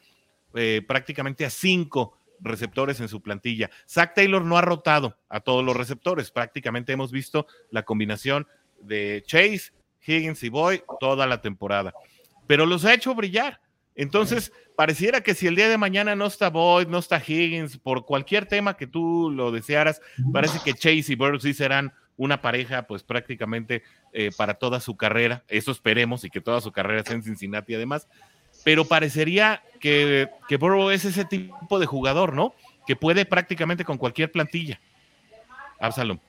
eh, prácticamente a cinco receptores en su plantilla. Zach Taylor no ha rotado a todos los receptores. Prácticamente hemos visto la combinación de Chase, Higgins y Boyd toda la temporada. Pero los ha hecho brillar. Entonces, pareciera que si el día de mañana no está Boyd, no está Higgins, por cualquier tema que tú lo desearas, parece que Chase y Burroughs sí serán una pareja, pues prácticamente eh, para toda su carrera. Eso esperemos y que toda su carrera sea en Cincinnati además pero parecería que, que Burrow es ese tipo de jugador, ¿no? Que puede prácticamente con cualquier plantilla. Absalom.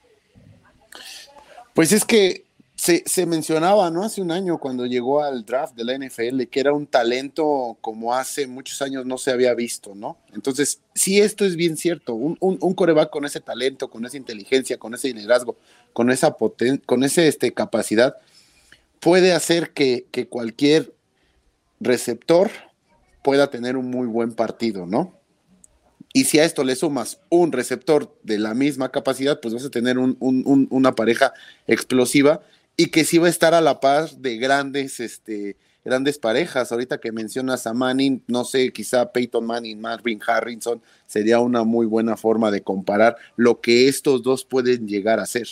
Pues es que se, mencionaba, ¿no? Hace un año cuando llegó al draft de la NFL, que era un talento como hace muchos años no se había visto, ¿no? Entonces, sí, esto es bien cierto. Un, un, coreback con ese talento, con esa inteligencia, con ese liderazgo, con esa poten con esa este, capacidad, puede hacer que, que cualquier receptor pueda tener un muy buen partido, ¿no? Y si a esto le sumas un receptor de la misma capacidad, pues vas a tener una pareja explosiva y que sí va a estar a la par de grandes, este, grandes parejas. Ahorita que mencionas a Manning, no sé, quizá Peyton Manning, Marvin Harrison, sería una muy buena forma de comparar lo que estos dos pueden llegar a ser.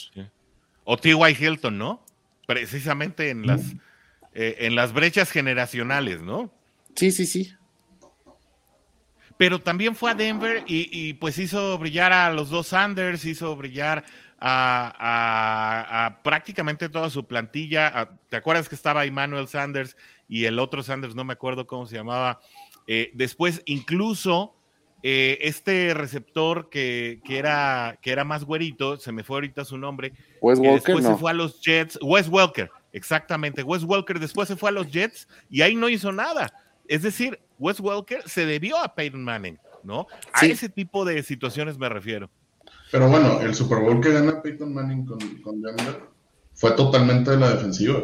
O T.Y. Hilton, ¿no? Precisamente en las... Eh, en las brechas generacionales, ¿no? Sí, sí, sí. Pero también fue a Denver y, pues hizo brillar a los dos Sanders, hizo brillar a, prácticamente toda su plantilla. ¿Te acuerdas que estaba Emmanuel Sanders y el otro Sanders, no me acuerdo cómo se llamaba? Eh, después, incluso eh, este receptor que, era, que era más güerito, se me fue ahorita su nombre, Wes Walker, después se fue a los Jets, Wes Welker, Exactamente. Wes Welker después se fue a los Jets y ahí no hizo nada. Es decir, Wes Welker se debió a Peyton Manning. ¿no? A ese tipo de situaciones me refiero. Pero bueno, el Super Bowl que gana Peyton Manning con, con Denver fue totalmente de la defensiva.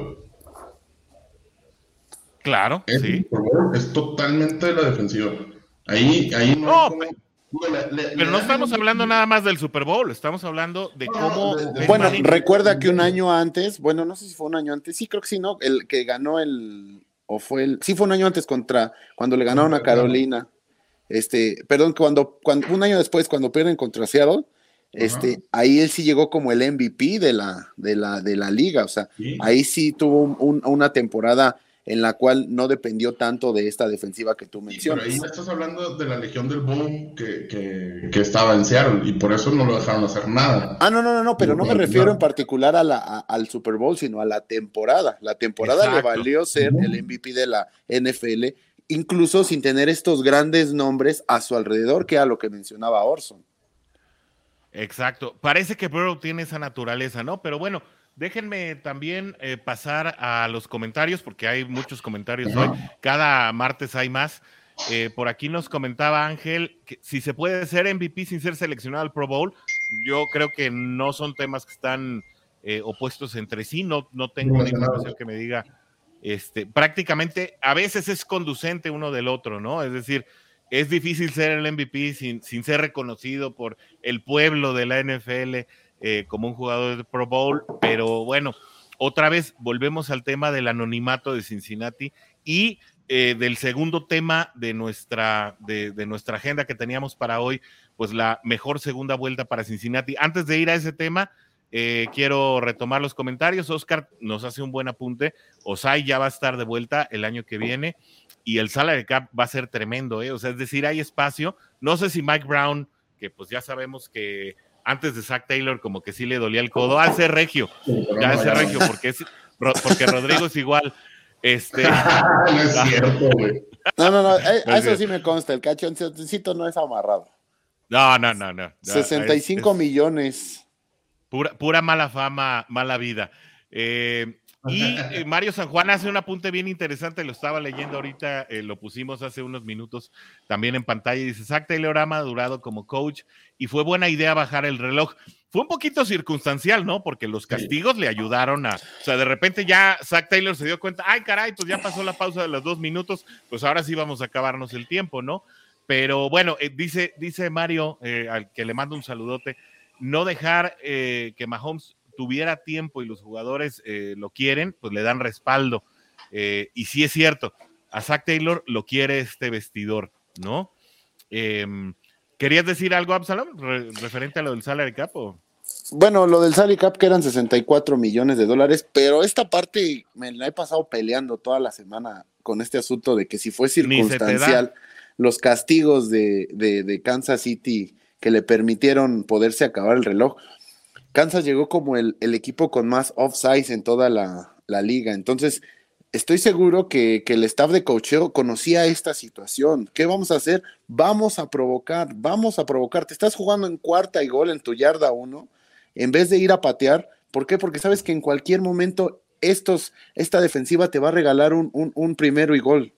Claro, sí. es totalmente de la defensiva. Ahí, ahí no. pero no estamos hablando nada más del Super Bowl, estamos hablando de cómo. bueno, recuerda que un año antes, bueno, no sé si fue un año antes, sí, creo que sí, ¿no? El que ganó el. O fue el. Sí, fue un año antes contra. Cuando le ganaron a Carolina. Este, perdón, cuando, cuando un año después, cuando pierden contra Seattle, este, ahí él sí llegó como el MVP de la, de la, de la liga, o sea, ahí sí tuvo una temporada en la cual no dependió tanto de esta defensiva que tú mencionas. pero ahí estás hablando de la Legión del Boom que, que, estaba en Seattle y por eso no lo dejaron hacer nada. Ah, no, no, no, no pero no me refiero en particular a la, al Super Bowl, sino a la temporada. La temporada le valió ser el MVP de la NFL, incluso sin tener estos grandes nombres a su alrededor, que era lo que mencionaba Orson. Exacto. Parece que Burrow tiene esa naturaleza, ¿no? Pero bueno, déjenme también eh, pasar a los comentarios, porque hay muchos comentarios hoy. Cada martes hay más. Eh, por aquí nos comentaba Ángel que si se puede ser MVP sin ser seleccionado al Pro Bowl. Yo creo que no son temas que están eh, opuestos entre sí. No, no tengo una información que me diga. Este, prácticamente a veces es conducente uno del otro, ¿no? Es decir, es difícil ser el MVP sin, sin ser reconocido por el pueblo de la NFL eh, como un jugador de Pro Bowl, pero bueno, otra vez volvemos al tema del anonimato de Cincinnati y eh, del segundo tema de nuestra, de, nuestra agenda que teníamos para hoy, pues la mejor segunda vuelta para Cincinnati. Antes de ir a ese tema, eh, quiero retomar los comentarios. Oscar nos hace un buen apunte. Osai ya va a estar de vuelta el año que viene y el salary cap va a ser tremendo, ¿eh? O sea, es decir, hay espacio. No sé si Mike Brown, que pues ya sabemos que antes de Zach Taylor como que sí le dolía el codo, hace regio, ya hace regio, porque, es, porque Rodrigo es igual. Este... no es cierto, güey. No, no, no, eh, eso sí me consta, el cachoncito no es amarrado. No, no, no, no. 65 millones. Pura, pura mala fama, mala vida. Eh, y eh, Mario San Juan hace un apunte bien interesante, lo estaba leyendo ahorita, eh, lo pusimos hace unos minutos también en pantalla. Dice: Zach Taylor ha madurado como coach y fue buena idea bajar el reloj. Fue un poquito circunstancial, ¿no? Porque los castigos le ayudaron a. O sea, de repente ya Zach Taylor se dio cuenta: ay, caray, pues ya pasó la pausa de los dos minutos, pues ahora sí vamos a acabarnos el tiempo, ¿no? Pero bueno, eh, dice, dice Mario, al que le mando un saludote, no dejar que Mahomes tuviera tiempo y los jugadores eh, lo quieren, pues le dan respaldo. Eh, y sí es cierto, a Zach Taylor lo quiere este vestidor, ¿no? Em, ¿Querías decir algo, Absalom, referente a lo del salary cap? Bueno, lo del salary cap que eran 64 millones de dólares, pero esta parte me la he pasado peleando toda la semana con este asunto de que si fue circunstancial, los castigos de, de Kansas City que le permitieron poderse acabar el reloj, Kansas llegó como el, equipo con más offsides en toda la, liga. Entonces, estoy seguro que, el staff de cocheo conocía esta situación. ¿Qué vamos a hacer? Vamos a provocar, vamos a provocar. Te estás jugando en cuarta y gol en tu yarda uno, en vez de ir a patear. ¿Por qué? Porque sabes que en cualquier momento esta defensiva te va a regalar un, un primero y gol.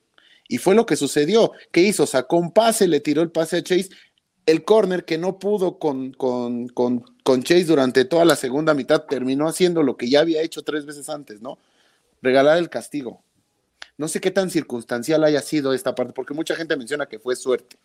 Y fue lo que sucedió. ¿Qué hizo? Sacó un pase, le tiró el pase a Chase el corner que no pudo con, con, con, Chase durante toda la segunda mitad terminó haciendo lo que ya había hecho tres veces antes, ¿no? Regalar el castigo. No sé qué tan circunstancial haya sido esta parte, porque mucha gente menciona que fue suerte.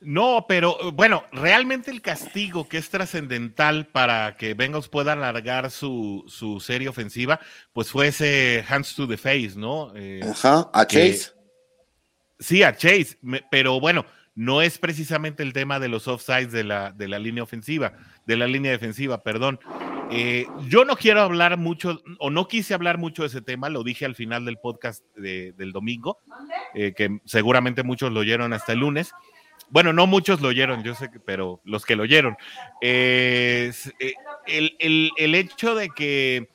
No, pero bueno, realmente el castigo que es trascendental para que Bengals pueda alargar su, su, serie ofensiva, pues fue ese hands to the face, ¿no? Eh, Ajá, a Chase. sí, a Chase, pero bueno, no es precisamente el tema de los offsides de la, de la línea ofensiva, de la línea defensiva, perdón. Eh, yo no quiero hablar mucho, o no quise hablar mucho de ese tema, lo dije al final del podcast del domingo, eh, que seguramente muchos lo oyeron hasta el lunes. Bueno, no muchos lo oyeron, yo sé que, pero los que lo oyeron. Eh, el, el hecho de que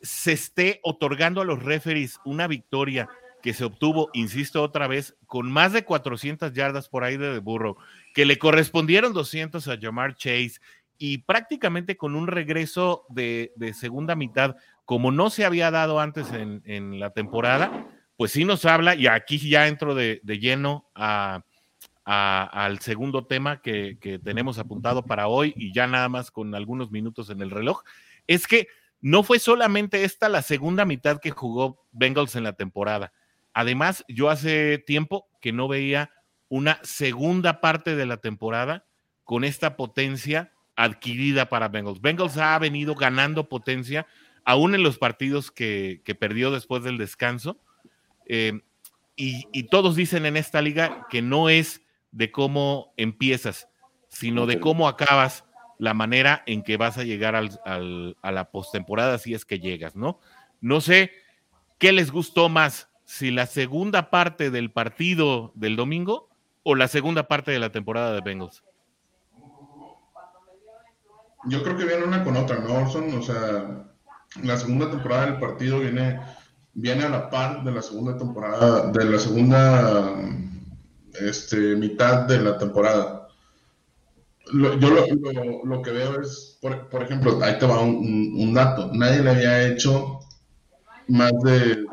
se esté otorgando a los referees una victoria que se obtuvo, insisto otra vez, con más de 400 yardas por ahí de burro, que le correspondieron 200 a Jamar Chase y prácticamente con un regreso de, segunda mitad, como no se había dado antes en, la temporada, pues sí nos habla, y aquí ya entro de, lleno al segundo tema que tenemos apuntado para hoy y ya nada más con algunos minutos en el reloj, es que no fue solamente esta la segunda mitad que jugó Bengals en la temporada. Además, yo hace tiempo que no veía una segunda parte de la temporada con esta potencia adquirida para Bengals. Bengals ha venido ganando potencia aún en los partidos que, perdió después del descanso. Eh, y, todos dicen en esta liga que no es de cómo empiezas, sino de cómo acabas la manera en que vas a llegar a la postemporada si es que llegas, ¿no? No sé qué les gustó más, si la segunda parte del partido del domingo o la segunda parte de la temporada de Bengals. Yo creo que viene una con otra, ¿no, Orson? O sea, la segunda temporada del partido viene, viene a la par de la segunda temporada, de la segunda este, mitad de la temporada. yo lo, que veo es, por, ejemplo, ahí te va un, dato. Nadie le había hecho más de,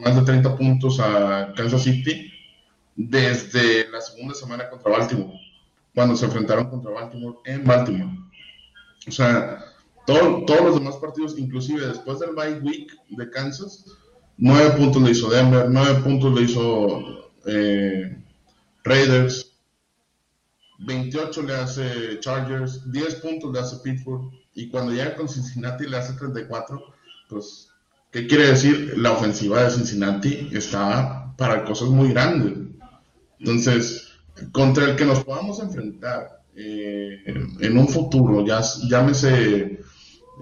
más de 30 puntos a Kansas City desde la segunda semana contra Baltimore, cuando se enfrentaron contra Baltimore en Baltimore. O sea, todos los demás partidos, inclusive después del bye week de Kansas, nueve puntos le hizo Denver, nueve puntos le hizo eh, Raiders, 28 le hace Chargers, 10 puntos le hace Pittsburgh, y cuando llega con Cincinnati le hace 34, pues, ¿qué quiere decir? La ofensiva de Cincinnati está para cosas muy grandes. Entonces, contra el que nos podamos enfrentar eh, en un futuro, ya, llámese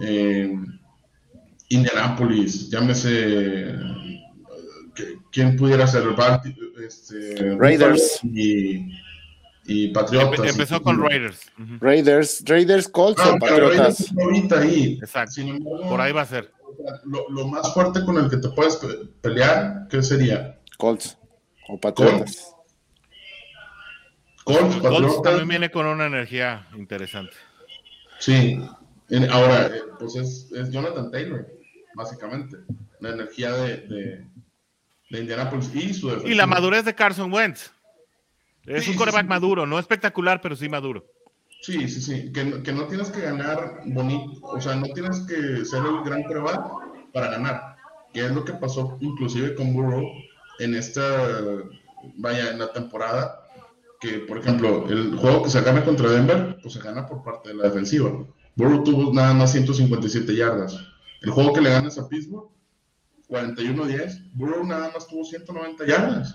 eh, Indianapolis, llámese quién pudiera ser este, Raiders y, Patriotas. Empezó con Raiders. Raiders, Raiders, Colts o Patriotas. ahí. Exacto. Por ahí va a ser. Lo, más fuerte con el que te puedes pelear, ¿qué sería? Colts o Patriotas. Colts, Colts también viene con una energía interesante. Sí, ahora, eh, pues es, Jonathan Taylor, básicamente. La energía de, de, de Indianapolis y su Y la madurez de Carson Wentz. Es un coreback maduro, no espectacular, pero sí maduro. Sí, sí, sí. Que, que, no tienes que ganar bonito, o sea, no tienes que ser el gran coreback para ganar. Que es lo que pasó inclusive con Burrow en esta, vaya, en la temporada. Que, por ejemplo, el juego que se gana contra Denver, pues se gana por parte de la defensiva. Burrow tuvo nada más 157 yardas. El juego que le ganas a Pittsburgh, 41-10, Burrow nada más tuvo 190 yardas.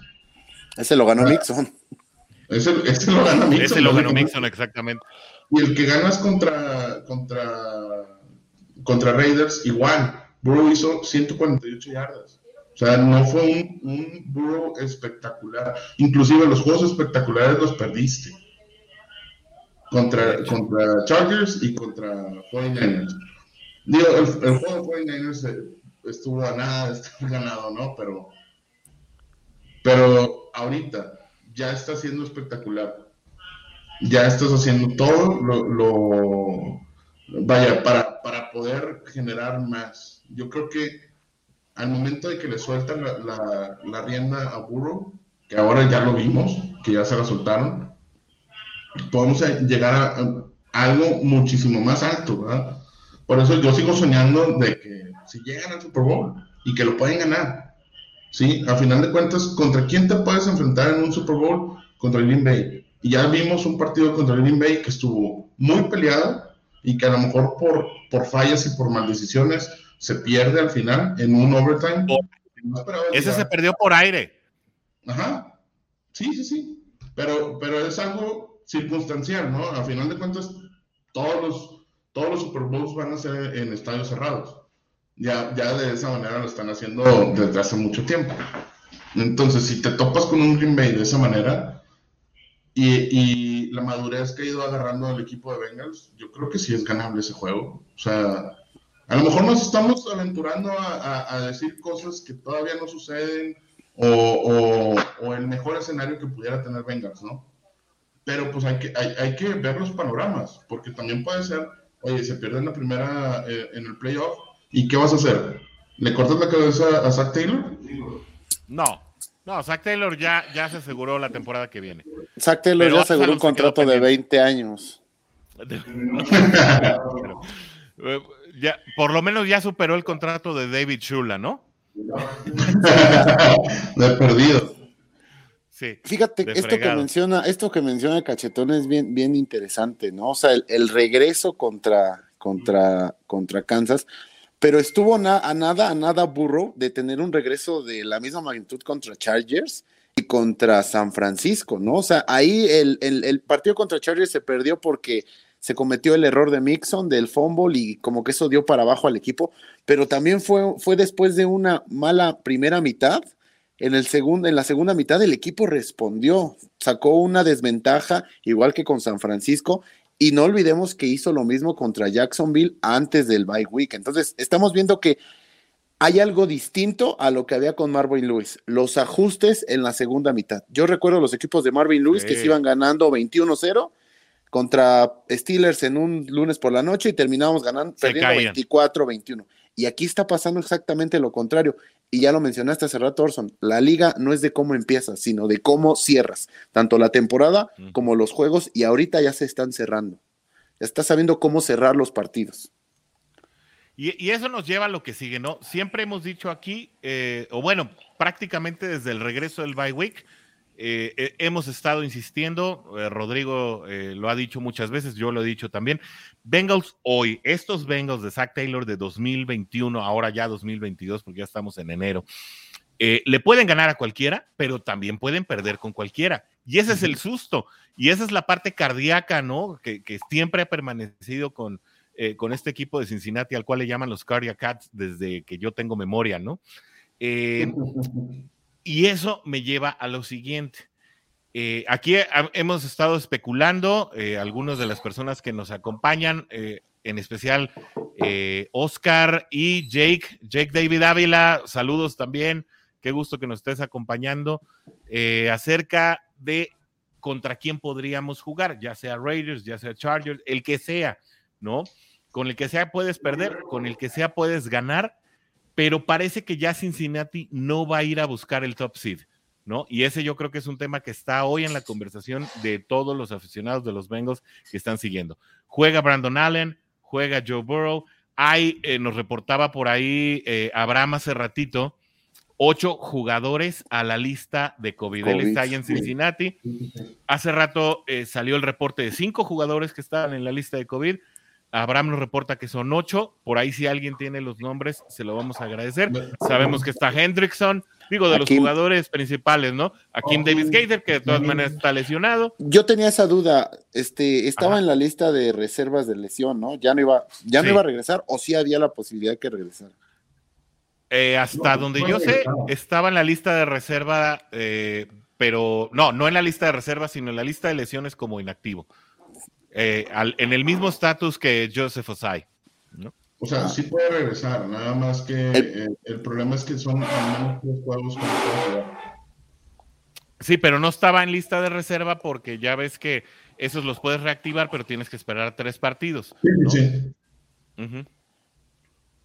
Ese lo ganó Nixon. Ese, ese, lo. Ese lo ganó Nixon, exactamente. Y el que ganas contra, contra, contra Raiders, igual. Burrow hizo 148 yardas. O sea, no fue un, un Burrow espectacular. Inclusive los juegos espectaculares los perdiste contra, contra Chargers y contra 49ers. Digo, el, juego de 49ers eh, estuvo a nada, estuvo ganado, ¿no? Pero, pero ahorita ya está siendo espectacular. Ya estás haciendo todo lo, vaya, para, para poder generar más. Yo creo que al momento de que le sueltan la, la, la rienda a Burrow, que ahora ya lo vimos, que ya se la soltaron, podemos llegar a, algo muchísimo más alto, ¿verdad? Por eso yo sigo soñando de que si llegan al Super Bowl y que lo pueden ganar, ¿sí? A final de cuentas, ¿contra quién te puedes enfrentar en un Super Bowl? Contra el Green Bay. Y ya vimos un partido contra el Green Bay que estuvo muy peleado y que a lo mejor por, por fallas y por maldecisiones se pierde al final en un overtime. Ese se perdió por aire. Ajá. Sí, sí, sí. Pero, pero es algo circunstancial, ¿no? A final de cuentas, todos los, todos los Super Bowls van a ser en estadios cerrados. Ya, ya de esa manera lo están haciendo desde hace mucho tiempo. Entonces, si te topas con un Green Bay de esa manera y, y la madurez que ha ido agarrando el equipo de Bengals, yo creo que sí es ganable ese juego. O sea, a lo mejor nos estamos aventurando a, a, decir cosas que todavía no suceden o, o, o, el mejor escenario que pudiera tener Bengals, ¿no? pero pues hay que, hay, que ver los panoramas, porque también puede ser, oye, se pierde en la primera, eh, en el playoff, ¿y qué vas a hacer? ¿Le cortas la cabeza a Zach Taylor? No. No, Zach Taylor ya, ya se aseguró la temporada que viene. Zach Taylor ya aseguró un contrato de 20 años. Ya, por lo menos ya superó el contrato de David Shula, ¿no? De perdido. Sí, Fíjate, esto que menciona, esto que menciona Cachetón es bien, bien interesante, ¿no? O sea, el, regreso contra, contra, contra Kansas, pero estuvo a nada, a nada burro de tener un regreso de la misma magnitud contra Chargers y contra San Francisco, ¿no? O sea, ahí el, el partido contra Chargers se perdió porque se cometió el error de Mixon del fumble y como que eso dio para abajo al equipo, pero también fue, fue después de una mala primera mitad. En, el segundo, en la segunda mitad el equipo respondió, sacó una desventaja igual que con San Francisco y no olvidemos que hizo lo mismo contra Jacksonville antes del bye week. Entonces, estamos viendo que hay algo distinto a lo que había con Marvin Lewis, los ajustes en la segunda mitad. Yo recuerdo los equipos de Marvin Lewis que se iban ganando 21-0 contra Steelers en un lunes por la noche y terminamos ganando, perdiendo 24-21. Y aquí está pasando exactamente lo contrario. Y ya lo mencionaste hace rato, Orson, la liga no es de cómo empiezas, sino de cómo cierras, tanto la temporada como los juegos, y ahorita ya se están cerrando. Ya estás sabiendo cómo cerrar los partidos. Y, eso nos lleva a lo que sigue, ¿no? Siempre hemos dicho aquí, eh, o bueno, prácticamente desde el regreso del bye week, eh, eh, hemos estado insistiendo, eh, Rodrigo lo ha dicho muchas veces, yo lo he dicho también. Bengals hoy, estos Bengals de Zach Taylor de 2021, ahora ya 2022, porque ya estamos en enero, le pueden ganar a cualquiera, pero también pueden perder con cualquiera. Y ese es el susto, y esa es la parte cardíaca, ¿no? Que, siempre ha permanecido con, con este equipo de Cincinnati, al cual le llaman los Cardiac Cats desde que yo tengo memoria, ¿no? Y eso me lleva a lo siguiente. Eh, aquí hemos estado especulando, eh, algunas de las personas que nos acompañan, eh, en especial Oscar y Jake, Jake David Ávila, saludos también, qué gusto que nos estés acompañando, acerca de contra quién podríamos jugar, ya sea Raiders, ya sea Chargers, el que sea, ¿no? Con el que sea puedes perder, con el que sea puedes ganar, pero parece que ya Cincinnati no va a ir a buscar el top seed, ¿no? Y ese yo creo que es un tema que está hoy en la conversación de todos los aficionados de los Bengals que están siguiendo. Juega Brandon Allen, juega Joe Burrow. Hay, eh, nos reportaba por ahí eh, Abraham hace ratito, ocho jugadores a la lista de COVID. Él está ahí en Cincinnati. Hace rato eh, salió el reporte de cinco jugadores que estaban en la lista de COVID. Abraham nos reporta que son ocho. Por ahí, si alguien tiene los nombres, se lo vamos a agradecer. Sabemos que está Hendrickson, digo, de los jugadores principales, ¿no? Kim Davis Gator, que de todas maneras está lesionado. Yo tenía esa duda. Este, estaba en la lista de reservas de lesión, ¿no? Ya no iba, ya no iba a regresar, o sí había la posibilidad de que regresara. Eh, hasta donde yo sé, estaba en la lista de reserva, eh, pero no, no en la lista de reserva, sino en la lista de lesiones como inactivo. Eh, en el mismo estatus que Joseph Osai. ¿no? O sea, sí puede regresar, nada más que eh, el, problema es que son tres juegos Sí, pero no estaba en lista de reserva porque ya ves que esos los puedes reactivar, pero tienes que esperar tres partidos. Sí.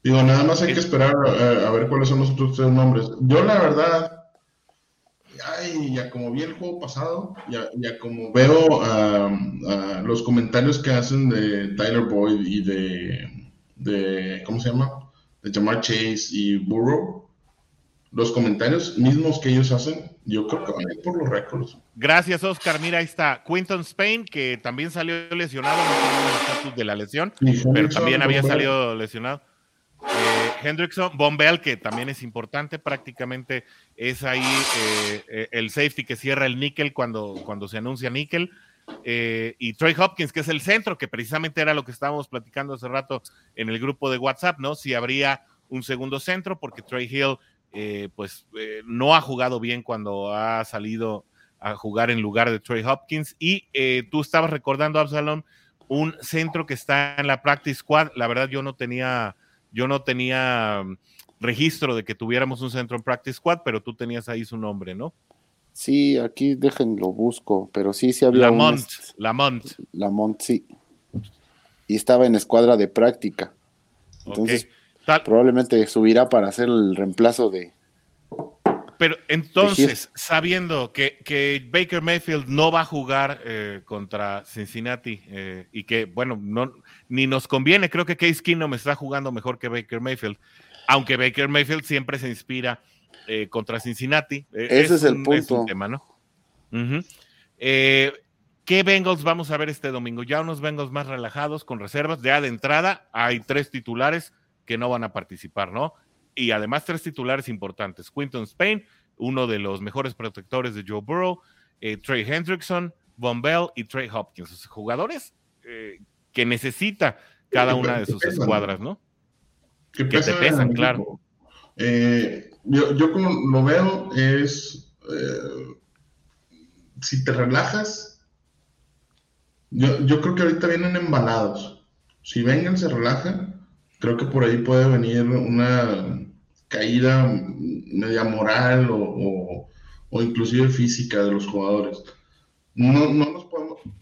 Digo, nada más hay que esperar eh, a ver cuáles son los otros tres nombres. Yo, la verdad, ay, ya como vi el juego pasado, ya, ya como veo los comentarios que hacen de Tyler Boyd y de, de, ¿cómo se llama? De Jamar Chase y Burrow, los comentarios mismos que ellos hacen, yo creo que van a ir por los récords. Gracias, Oscar. Mira, ahí está Quinton Spain, que también salió lesionado, no el estatus de la lesión, pero también había salido lesionado. Eh, Hendrickson, Bombell, que también es importante, prácticamente es ahí eh, eh, el safety que cierra el níquel cuando, cuando se anuncia níquel. Eh, y Trey Hopkins, que es el centro, que precisamente era lo que estábamos platicando hace rato en el grupo de WhatsApp, ¿no? Si habría un segundo centro, porque Trey Hill, pues, no ha jugado bien cuando ha salido a jugar en lugar de Trey Hopkins. Y tú estabas recordando, Absalom, un centro que está en la practice squad. La verdad, yo no tenía yo no tenía mm, registro de que tuviéramos un centro en Practice Squad, pero tú tenías ahí su nombre, ¿no? Sí, aquí déjenlo busco, pero sí, sí había Lamont, Lamont. Lamont, sí. Y estaba en escuadra de práctica. Entonces, probablemente subirá para hacer el reemplazo de, pero entonces, sabiendo que, Baker Mayfield no va a jugar eh, contra Cincinnati eh, y que, bueno, no, ni nos conviene, creo que Case Keenum está jugando mejor que Baker Mayfield, aunque Baker Mayfield siempre se inspira eh, contra Cincinnati. Ese es, el punto. tema, ¿no? ¿Qué Bengals vamos a ver este domingo? Ya unos Bengals más relajados, con reservas. Ya de entrada hay tres titulares que no van a participar, ¿no? y además tres titulares importantes. Quinton Spain, uno de los mejores protectores de Joe Burrow, eh, Trey Hendrickson, Von Bell y Trey Hopkins. jugadores eh, que necesita cada una de sus escuadras, ¿no? Que, te pesan, claro. Eh, yo, como lo veo es, si te relajas, yo, yo creo que ahorita vienen embalados. Si vengan, se relajan creo que por ahí puede venir una caída media moral o, inclusive física de los jugadores. No, no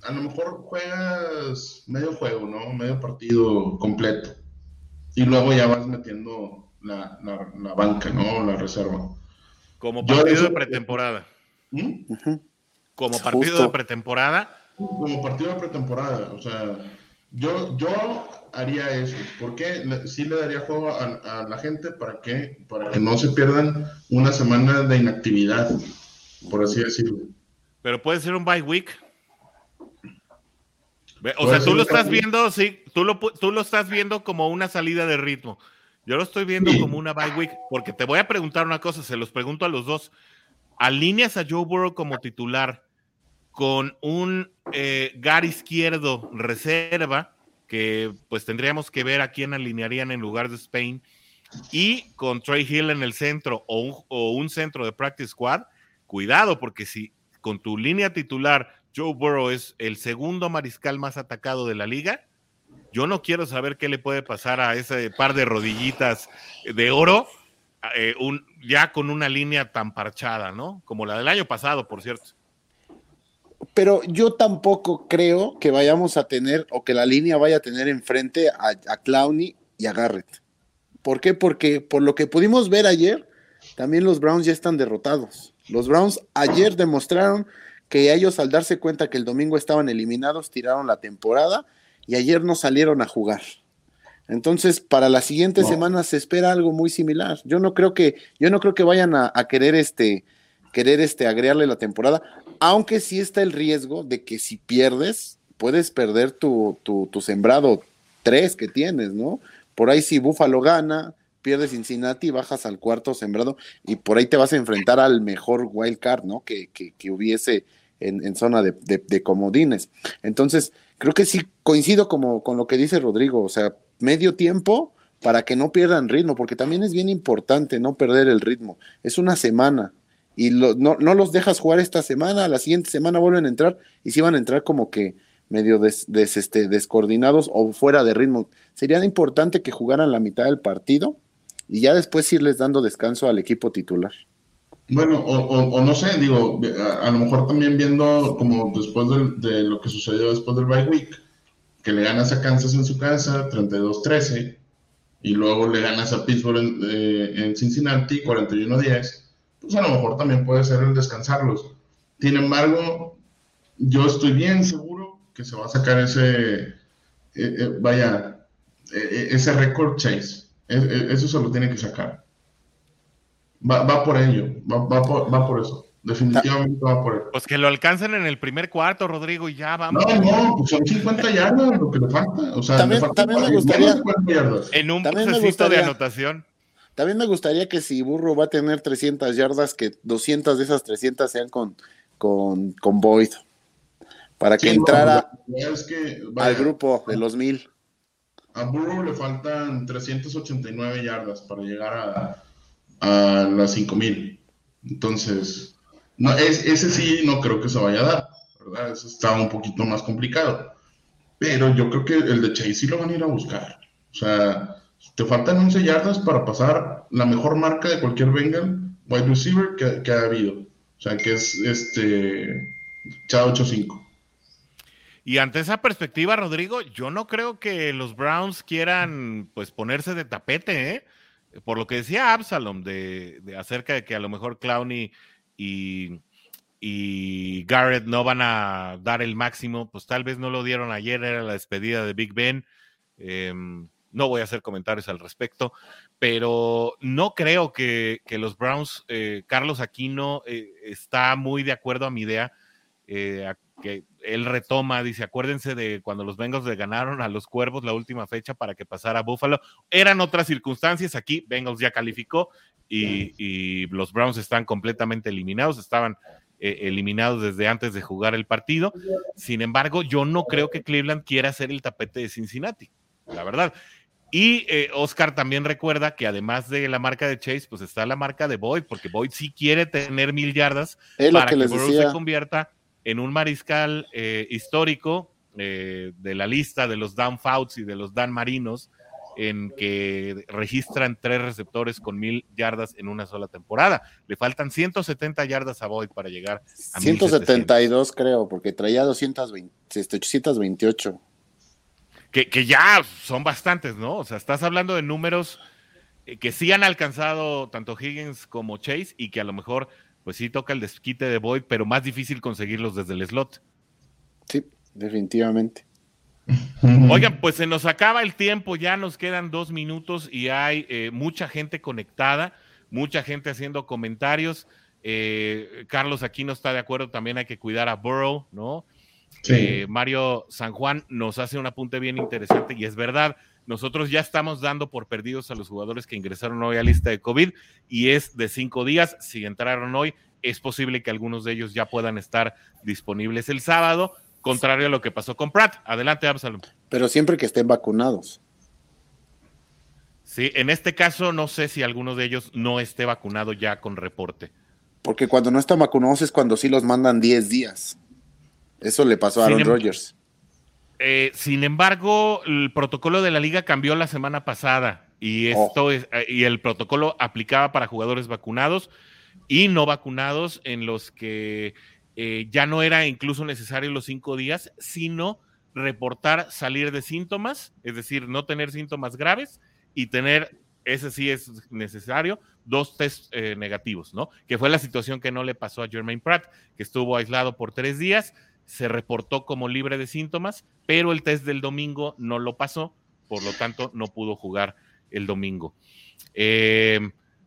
a lo mejor juegas medio juego, ¿no? Medio partido completo. Y luego ya vas metiendo la, banca, ¿no? La reserva. Como partido de pretemporada. ¿Mm? Como partido de pretemporada. Como partido de pretemporada. O sea, yo, yo haría eso. porque Sí le daría juego a, la gente para que, para que no se pierdan una semana de inactividad, por así decirlo. Pero puede ser un bye week. O sea, tú lo estás viendo, sí, tú lo, tú lo estás viendo como una salida de ritmo. Yo lo estoy viendo como una bye week, porque te voy a preguntar una cosa, se los pregunto a los dos. ¿Alineas a Joe Burrow como titular con un eh, gar izquierdo reserva? que pues tendríamos que ver a quién alinearían en lugar de Spain. Y con Trey Hill en el centro o un, centro de practice squad, cuidado, porque si con tu línea titular Joe Burrow es el segundo mariscal más atacado de la liga, yo no quiero saber qué le puede pasar a ese par de rodillitas de oro, eh, ya con una línea tan parchada, ¿no? Como la del año pasado, por cierto pero yo tampoco creo que vayamos a tener o que la línea vaya a tener enfrente a, a Clowney y a Garrett. ¿Por qué? Porque por lo que pudimos ver ayer, también los Browns ya están derrotados. Los Browns ayer demostraron que ellos al darse cuenta que el domingo estaban eliminados, tiraron la temporada y ayer no salieron a jugar. Entonces, para la siguiente semana se espera algo muy similar. Yo no creo que, yo no creo que vayan a, a querer este, querer este, agregarle la temporada, aunque sí está el riesgo de que si pierdes, puedes perder tu, tu, tu sembrado 3 que tienes, ¿no? Por ahí si Buffalo gana, pierdes Cincinnati, bajas al cuarto sembrado y por ahí te vas a enfrentar al mejor wild card, ¿no? Que, que, hubiese en, zona de, comodines. Entonces, creo que sí coincido como, con lo que dice Rodrigo, o sea, medio tiempo para que no pierdan ritmo, porque también es bien importante no perder el ritmo. Es una semana, y no, los dejas jugar esta semana, la siguiente semana vuelven a entrar y si van a entrar como que medio des, este, descoordinados o fuera de ritmo. Sería importante que jugaran la mitad del partido y ya después irles dando descanso al equipo titular. Bueno, o, no sé, digo, a, lo mejor también viendo como después de, lo que sucedió después del bye week, que le ganas a Kansas en su casa, 32-13, y luego le ganas a Pittsburgh en, eh, en Cincinnati, 41-10 pues a lo mejor también puede ser el descansarlos. Sin embargo, yo estoy bien seguro que se va a sacar ese, eh, eh, vaya, eh, ese record chase. eso se lo tiene que sacar. Va, por ello, va, por, eso. Definitivamente va por eso. Pues que lo alcancen en el primer cuarto, Rodrigo, y ya vamos. No, no, pues son 50 yardas lo que le falta. O sea, también, también me gustaría. En un procesito de anotación. También me gustaría que si Burro va a tener 300 yardas, que 200 de esas 300 sean con, con, con Boyd. Para que entrara al grupo de los mil. A Burro le faltan 389 yardas para llegar a, a las 5000. Entonces, no, es, ese sí no creo que se vaya a dar. ¿verdad? Está un poquito más complicado. Pero yo creo que el de Chase sí lo van a ir a buscar. O sea, te faltan 11 yardas para pasar la mejor marca de cualquier Bengal wide receiver que, ha habido. O sea, que es este Chad 8-5. Y ante esa perspectiva, Rodrigo, yo no creo que los Browns quieran pues ponerse de tapete, ¿eh? Por lo que decía Absalom de, acerca de que a lo mejor Clowney y, y Garrett no van a dar el máximo, pues tal vez no lo dieron ayer, era la despedida de Big Ben. Em, no voy a hacer comentarios al respecto, pero no creo que, los Browns, eh, Carlos Aquino eh, está muy de acuerdo a mi idea, eh, que él retoma, dice, acuérdense de cuando los Bengals le ganaron a los Cuervos la última fecha para que pasara a Buffalo. Eran otras circunstancias, aquí Bengals ya calificó y, los Browns están completamente eliminados, estaban eliminados desde antes de jugar el partido. Sin embargo, yo no creo que Cleveland quiera ser el tapete de Cincinnati, la verdad. Y eh, Oscar también recuerda que además de la marca de Chase, pues está la marca de Boyd, porque Boyd sí quiere tener mil yardas para que, Burrow se convierta en un mariscal eh, histórico eh, de la lista de los Dan Fouts y de los Dan Marinos, en que registran tres receptores con mil yardas en una sola temporada. Le faltan 170 yardas a Boyd para llegar a 172, creo, porque traía 220, 828 que, ya son bastantes, ¿no? O sea, estás hablando de números eh, que sí han alcanzado tanto Higgins como Chase y que a lo mejor, pues sí toca el desquite de Boyd, pero más difícil conseguirlos desde el slot. Sí, definitivamente. Oigan, pues se nos acaba el tiempo, ya nos quedan dos minutos y hay eh, mucha gente conectada, mucha gente haciendo comentarios. Eh, Carlos aquí no está de acuerdo, también hay que cuidar a Burrow, ¿no? Eh, Mario San Juan nos hace un apunte bien interesante y es verdad, nosotros ya estamos dando por perdidos a los jugadores que ingresaron hoy a lista de COVID y es de cinco días. Si entraron hoy, es posible que algunos de ellos ya puedan estar disponibles el sábado, contrario a lo que pasó con Pratt. Adelante, Absalom. Pero siempre que estén vacunados. Sí, en este caso no sé si alguno de ellos no esté vacunado ya con reporte. Porque cuando no están vacunados es cuando sí los mandan 10 días. Eso le pasó a Aaron em- Rodgers. Eh, sin embargo, el protocolo de la liga cambió la semana pasada y oh. esto es, eh, y el protocolo aplicaba para jugadores vacunados y no vacunados en los que eh, ya no era incluso necesario los cinco días, sino reportar salir de síntomas, es decir, no tener síntomas graves y tener, ese sí es necesario, dos test negativos, ¿no? Que fue la situación que no le pasó a Jermaine Pratt, que estuvo aislado por tres días se reportó como libre de síntomas, pero el test del domingo no lo pasó, por lo tanto no pudo jugar el domingo. Eh,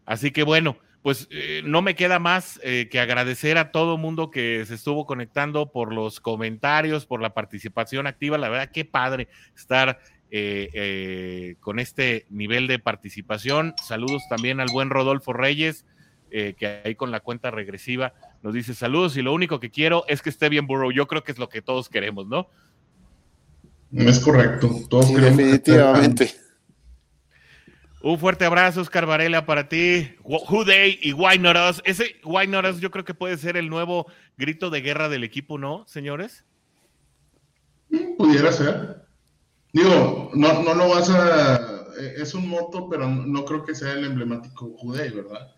así que bueno, pues eh, no me queda más eh, que agradecer a todo mundo que se estuvo conectando por los comentarios, por la participación activa. La verdad, qué padre estar con este nivel de participación. Saludos también al buen Rodolfo Reyes, que ahí con la cuenta regresiva nos dice saludos y lo único que quiero es que esté bien Burrow. Yo creo que es lo que todos queremos, ¿no? Es correcto. Todos definitivamente. Un fuerte abrazo, Oscar Varela, para ti. Who Day y Why Not Us. Ese Why Not Us yo creo que puede ser el nuevo grito de guerra del equipo, ¿no, señores? Pudiera ser. Digo, no, no lo vas a... Es un moto, pero no creo que sea el emblemático Who Day, ¿verdad?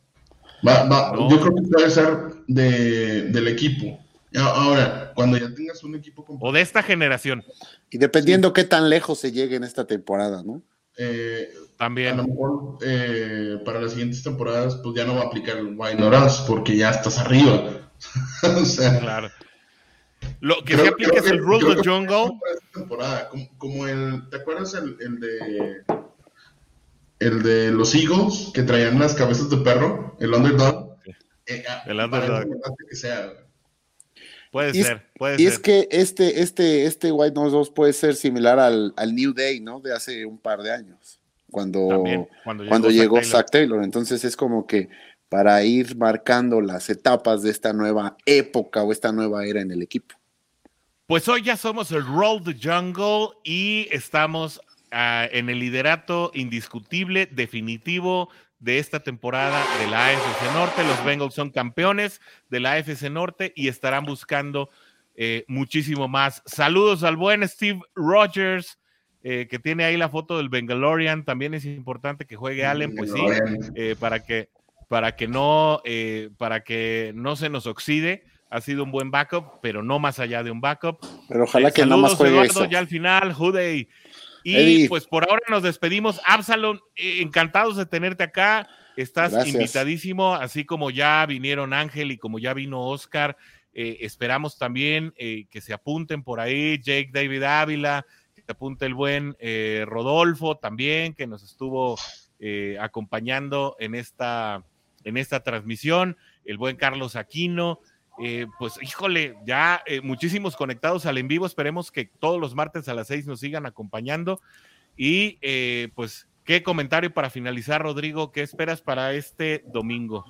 Yo creo que puede ser del equipo. Ahora, cuando ya tengas un equipo O de esta generación. Y dependiendo qué tan lejos se llegue en esta temporada, ¿no? Eh, También. A lo mejor eh, para las siguientes temporadas, pues ya no va a aplicar el Not porque ya estás arriba. o sea, claro. Lo que se aplica es el Rule of Jungle. Temporada, como, el, ¿te acuerdas el, el de el de los Eagles, que traían las cabezas de perro, el underdog. Eh, ah, el underdog. Que sea. Puede ser, puede y es que este, este, este White Nose 2 puede ser similar al, New Day, ¿no? De hace un par de años, cuando, cuando llegó, Zach, Taylor. Entonces es como que para ir marcando las etapas de esta nueva época o esta nueva era en el equipo. Pues hoy ya somos el Roll the Jungle y estamos en el liderato indiscutible, definitivo de esta temporada de la AFC Norte. Los Bengals son campeones de la AFC Norte y estarán buscando eh, muchísimo más. Saludos al buen Steve Rogers, eh, que tiene ahí la foto del Bengalorian. También es importante que juegue Allen, pues sí, eh, para que para que no para que no se nos oxide. Ha sido un buen backup, pero no más allá de un backup. Pero ojalá que no más juegue Eduardo, ya al final, Juday. Y pues por ahora nos despedimos. Absalom, eh, encantados de tenerte acá. Estás invitadísimo, así como ya vinieron Ángel y como ya vino Oscar. Eh, esperamos también eh, que se apunten por ahí Jake David Ávila, que se apunte el buen Rodolfo también, que nos estuvo acompañando en esta, en esta transmisión, el buen Carlos Aquino. Pues híjole, ya muchísimos conectados al en vivo. Esperemos que todos los martes a las seis nos sigan acompañando. Y pues ¿Qué comentario para finalizar, Rodrigo? ¿Qué esperas para este domingo?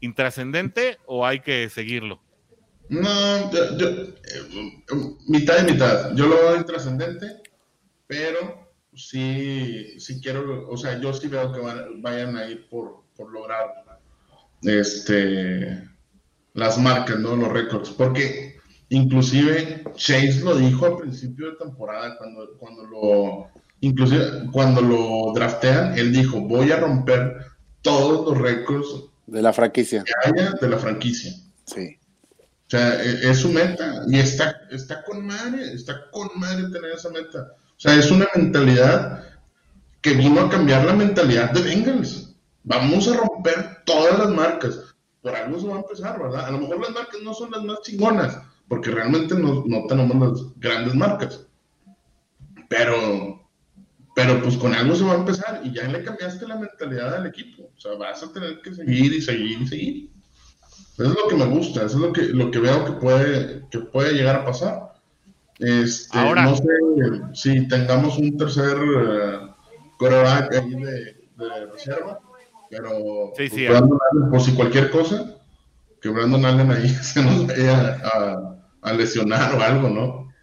¿Intrascendente o hay que seguirlo? No, yo, eh, mitad y mitad. Yo lo veo intrascendente, pero sí, sí quiero, o sea, yo sí veo que vayan a ir por, por lograr este, las marcas, ¿no? Los récords. Porque inclusive Chase lo dijo al principio de temporada, cuando, cuando lo Inclusive cuando lo draftean, él dijo, voy a romper todos los récords de la franquicia. de la franquicia. Sí. O sea, e, es, su meta y está, está con madre, está con madre tener esa meta. O sea, es una mentalidad que vino a cambiar la mentalidad de Bengals. Vamos a romper todas las marcas. Por algo se va a empezar, ¿verdad? A lo mejor las marcas no son las más chingonas, porque realmente no, no tenemos las grandes marcas. Pero pero pues con algo se va a empezar y ya le cambiaste la mentalidad al equipo. O sea, vas a tener que seguir y seguir y seguir. Eso es lo que me gusta, eso es lo que, lo que veo que puede, que puede llegar a pasar. Este, Ahora, no sé si tengamos un tercer uh, ahí de, de, reserva, pero sí, sí, pues, por si cualquier cosa, que Brandon Allen ahí se nos vaya a, a lesionar o algo, ¿no?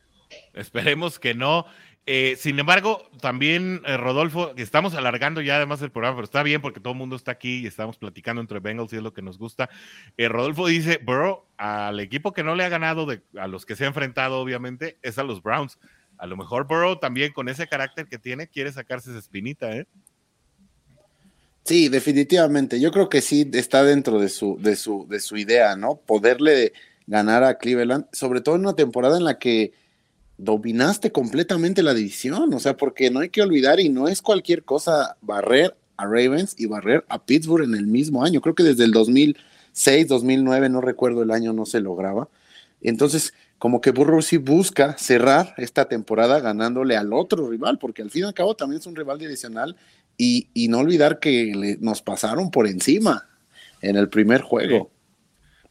Esperemos que no. Eh, sin embargo, también, eh, Rodolfo, estamos alargando ya además el programa, pero está bien porque todo el mundo está aquí y estamos platicando entre Bengals y es lo que nos gusta. Eh, Rodolfo dice, bro, al equipo que no le ha ganado, de, a los que se ha enfrentado, obviamente, es a los Browns. A lo mejor Burrow también con ese carácter que tiene quiere sacarse esa espinita, ¿eh? Sí, definitivamente. Yo creo que sí está dentro de su, de su, de su idea, ¿no? Poderle ganar a Cleveland, sobre todo en una temporada en la que dominaste completamente la división, o sea, porque no hay que olvidar y no es cualquier cosa barrer a Ravens y barrer a Pittsburgh en el mismo año. Creo que desde el 2006, 2009, no recuerdo el año, no se lograba. Entonces, como que Burrow sí busca cerrar esta temporada ganándole al otro rival, porque al fin y al cabo también es un rival divisional y, no olvidar que nos pasaron por encima en el primer juego.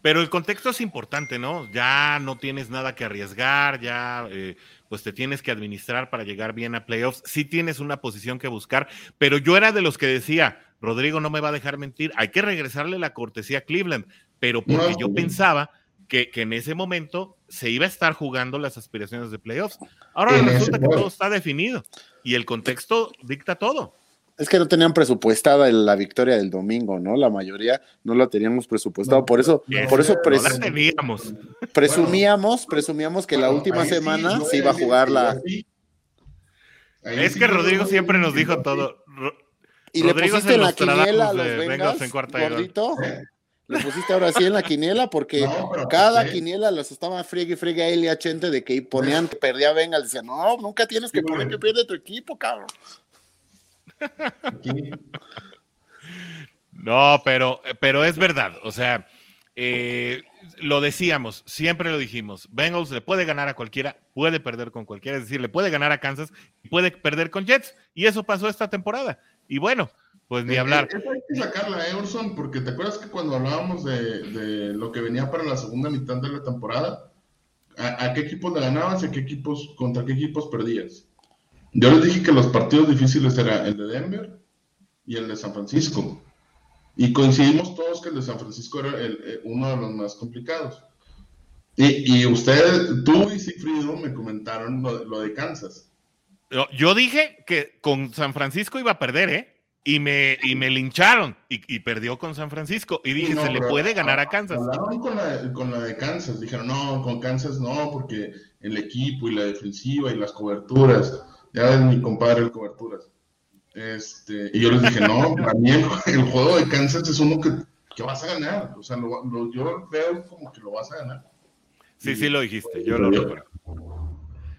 Pero el contexto es importante, ¿no? Ya no tienes nada que arriesgar, ya eh, pues te tienes que administrar para llegar bien a playoffs. Sí tienes una posición que buscar, pero yo era de los que decía, Rodrigo no me va a dejar mentir, hay que regresarle la cortesía a Cleveland, pero porque yo pensaba que, que, en ese momento se iba a estar jugando las aspiraciones de playoffs. Ahora resulta que todo está definido y el contexto dicta todo. Es que no tenían presupuestada la victoria del domingo, ¿no? La mayoría no la teníamos presupuestado. por eso, por eso presumíamos, presumíamos que la última semana se iba a jugar la. Es que Rodrigo siempre nos dijo todo. Y le pusiste en la quiniela a los Bengals, en gordito. Le pusiste ahora sí en la quiniela porque cada quiniela los estaba friegue y friegue a él y a Chente de que ponían que perdía Bengals. Decían, no, nunca tienes que poner que pierde tu equipo, cabrón. No, pero, pero es verdad. O sea, eh, lo decíamos, siempre lo dijimos. Bengals le puede ganar a cualquiera, puede perder con cualquiera, es decir, le puede ganar a Kansas y puede perder con Jets. Y eso pasó esta temporada. Y bueno, pues ni eh, hablar. hay que sacarla, Everson, porque te acuerdas que cuando hablábamos de, lo que venía para la segunda mitad de la temporada, ¿a, qué equipos le ganabas y a qué equipos, contra qué equipos perdías? Yo les dije que los partidos difíciles eran el de Denver y el de San Francisco. Y coincidimos todos que el de San Francisco era eh, uno de los más complicados. Y, y ustedes, tú y Sigfrido, me comentaron lo, de Kansas. Yo dije que con San Francisco iba a perder, ¿eh? Y me, y me lincharon y, perdió con San Francisco. Y dije, se le puede ganar a Kansas. Hablaron con la, con la de Kansas. Dijeron, no, con Kansas no, porque el equipo y la defensiva y las coberturas ya es mi compadre el coberturas. Este, y yo les dije, no, para mí el, juego de Kansas es uno que, que vas a ganar. O sea, lo, yo veo como que lo vas a ganar. Sí, sí lo dijiste, yo lo recuerdo.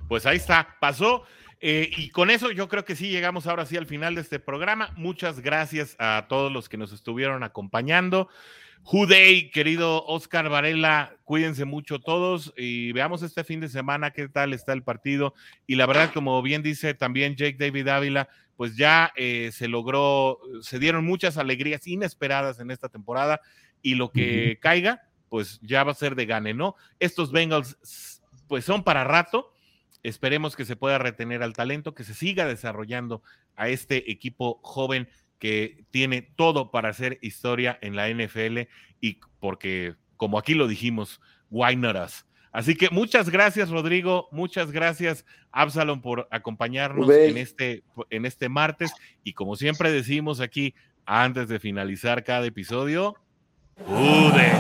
Pues ahí está, pasó. Eh, y con eso yo creo que sí llegamos ahora sí al final de este programa. Muchas gracias a todos los que nos estuvieron acompañando. Juday, querido Oscar Varela, cuídense mucho todos y veamos este fin de semana qué tal está el partido. Y la verdad, como bien dice también Jake David Ávila, pues ya eh, se logró, se dieron muchas alegrías inesperadas en esta temporada y lo que caiga, pues ya va a ser de gane, ¿no? Estos Bengals, pues son para rato Esperemos que se pueda retener al talento, que se siga desarrollando a este equipo joven que tiene todo para hacer historia en la NFL y porque, como aquí lo dijimos, why not us? Así que muchas gracias, Rodrigo. Muchas gracias, Absalom, por acompañarnos en este, en este martes. Y como siempre decimos aquí, antes de finalizar cada episodio, ¡Ude!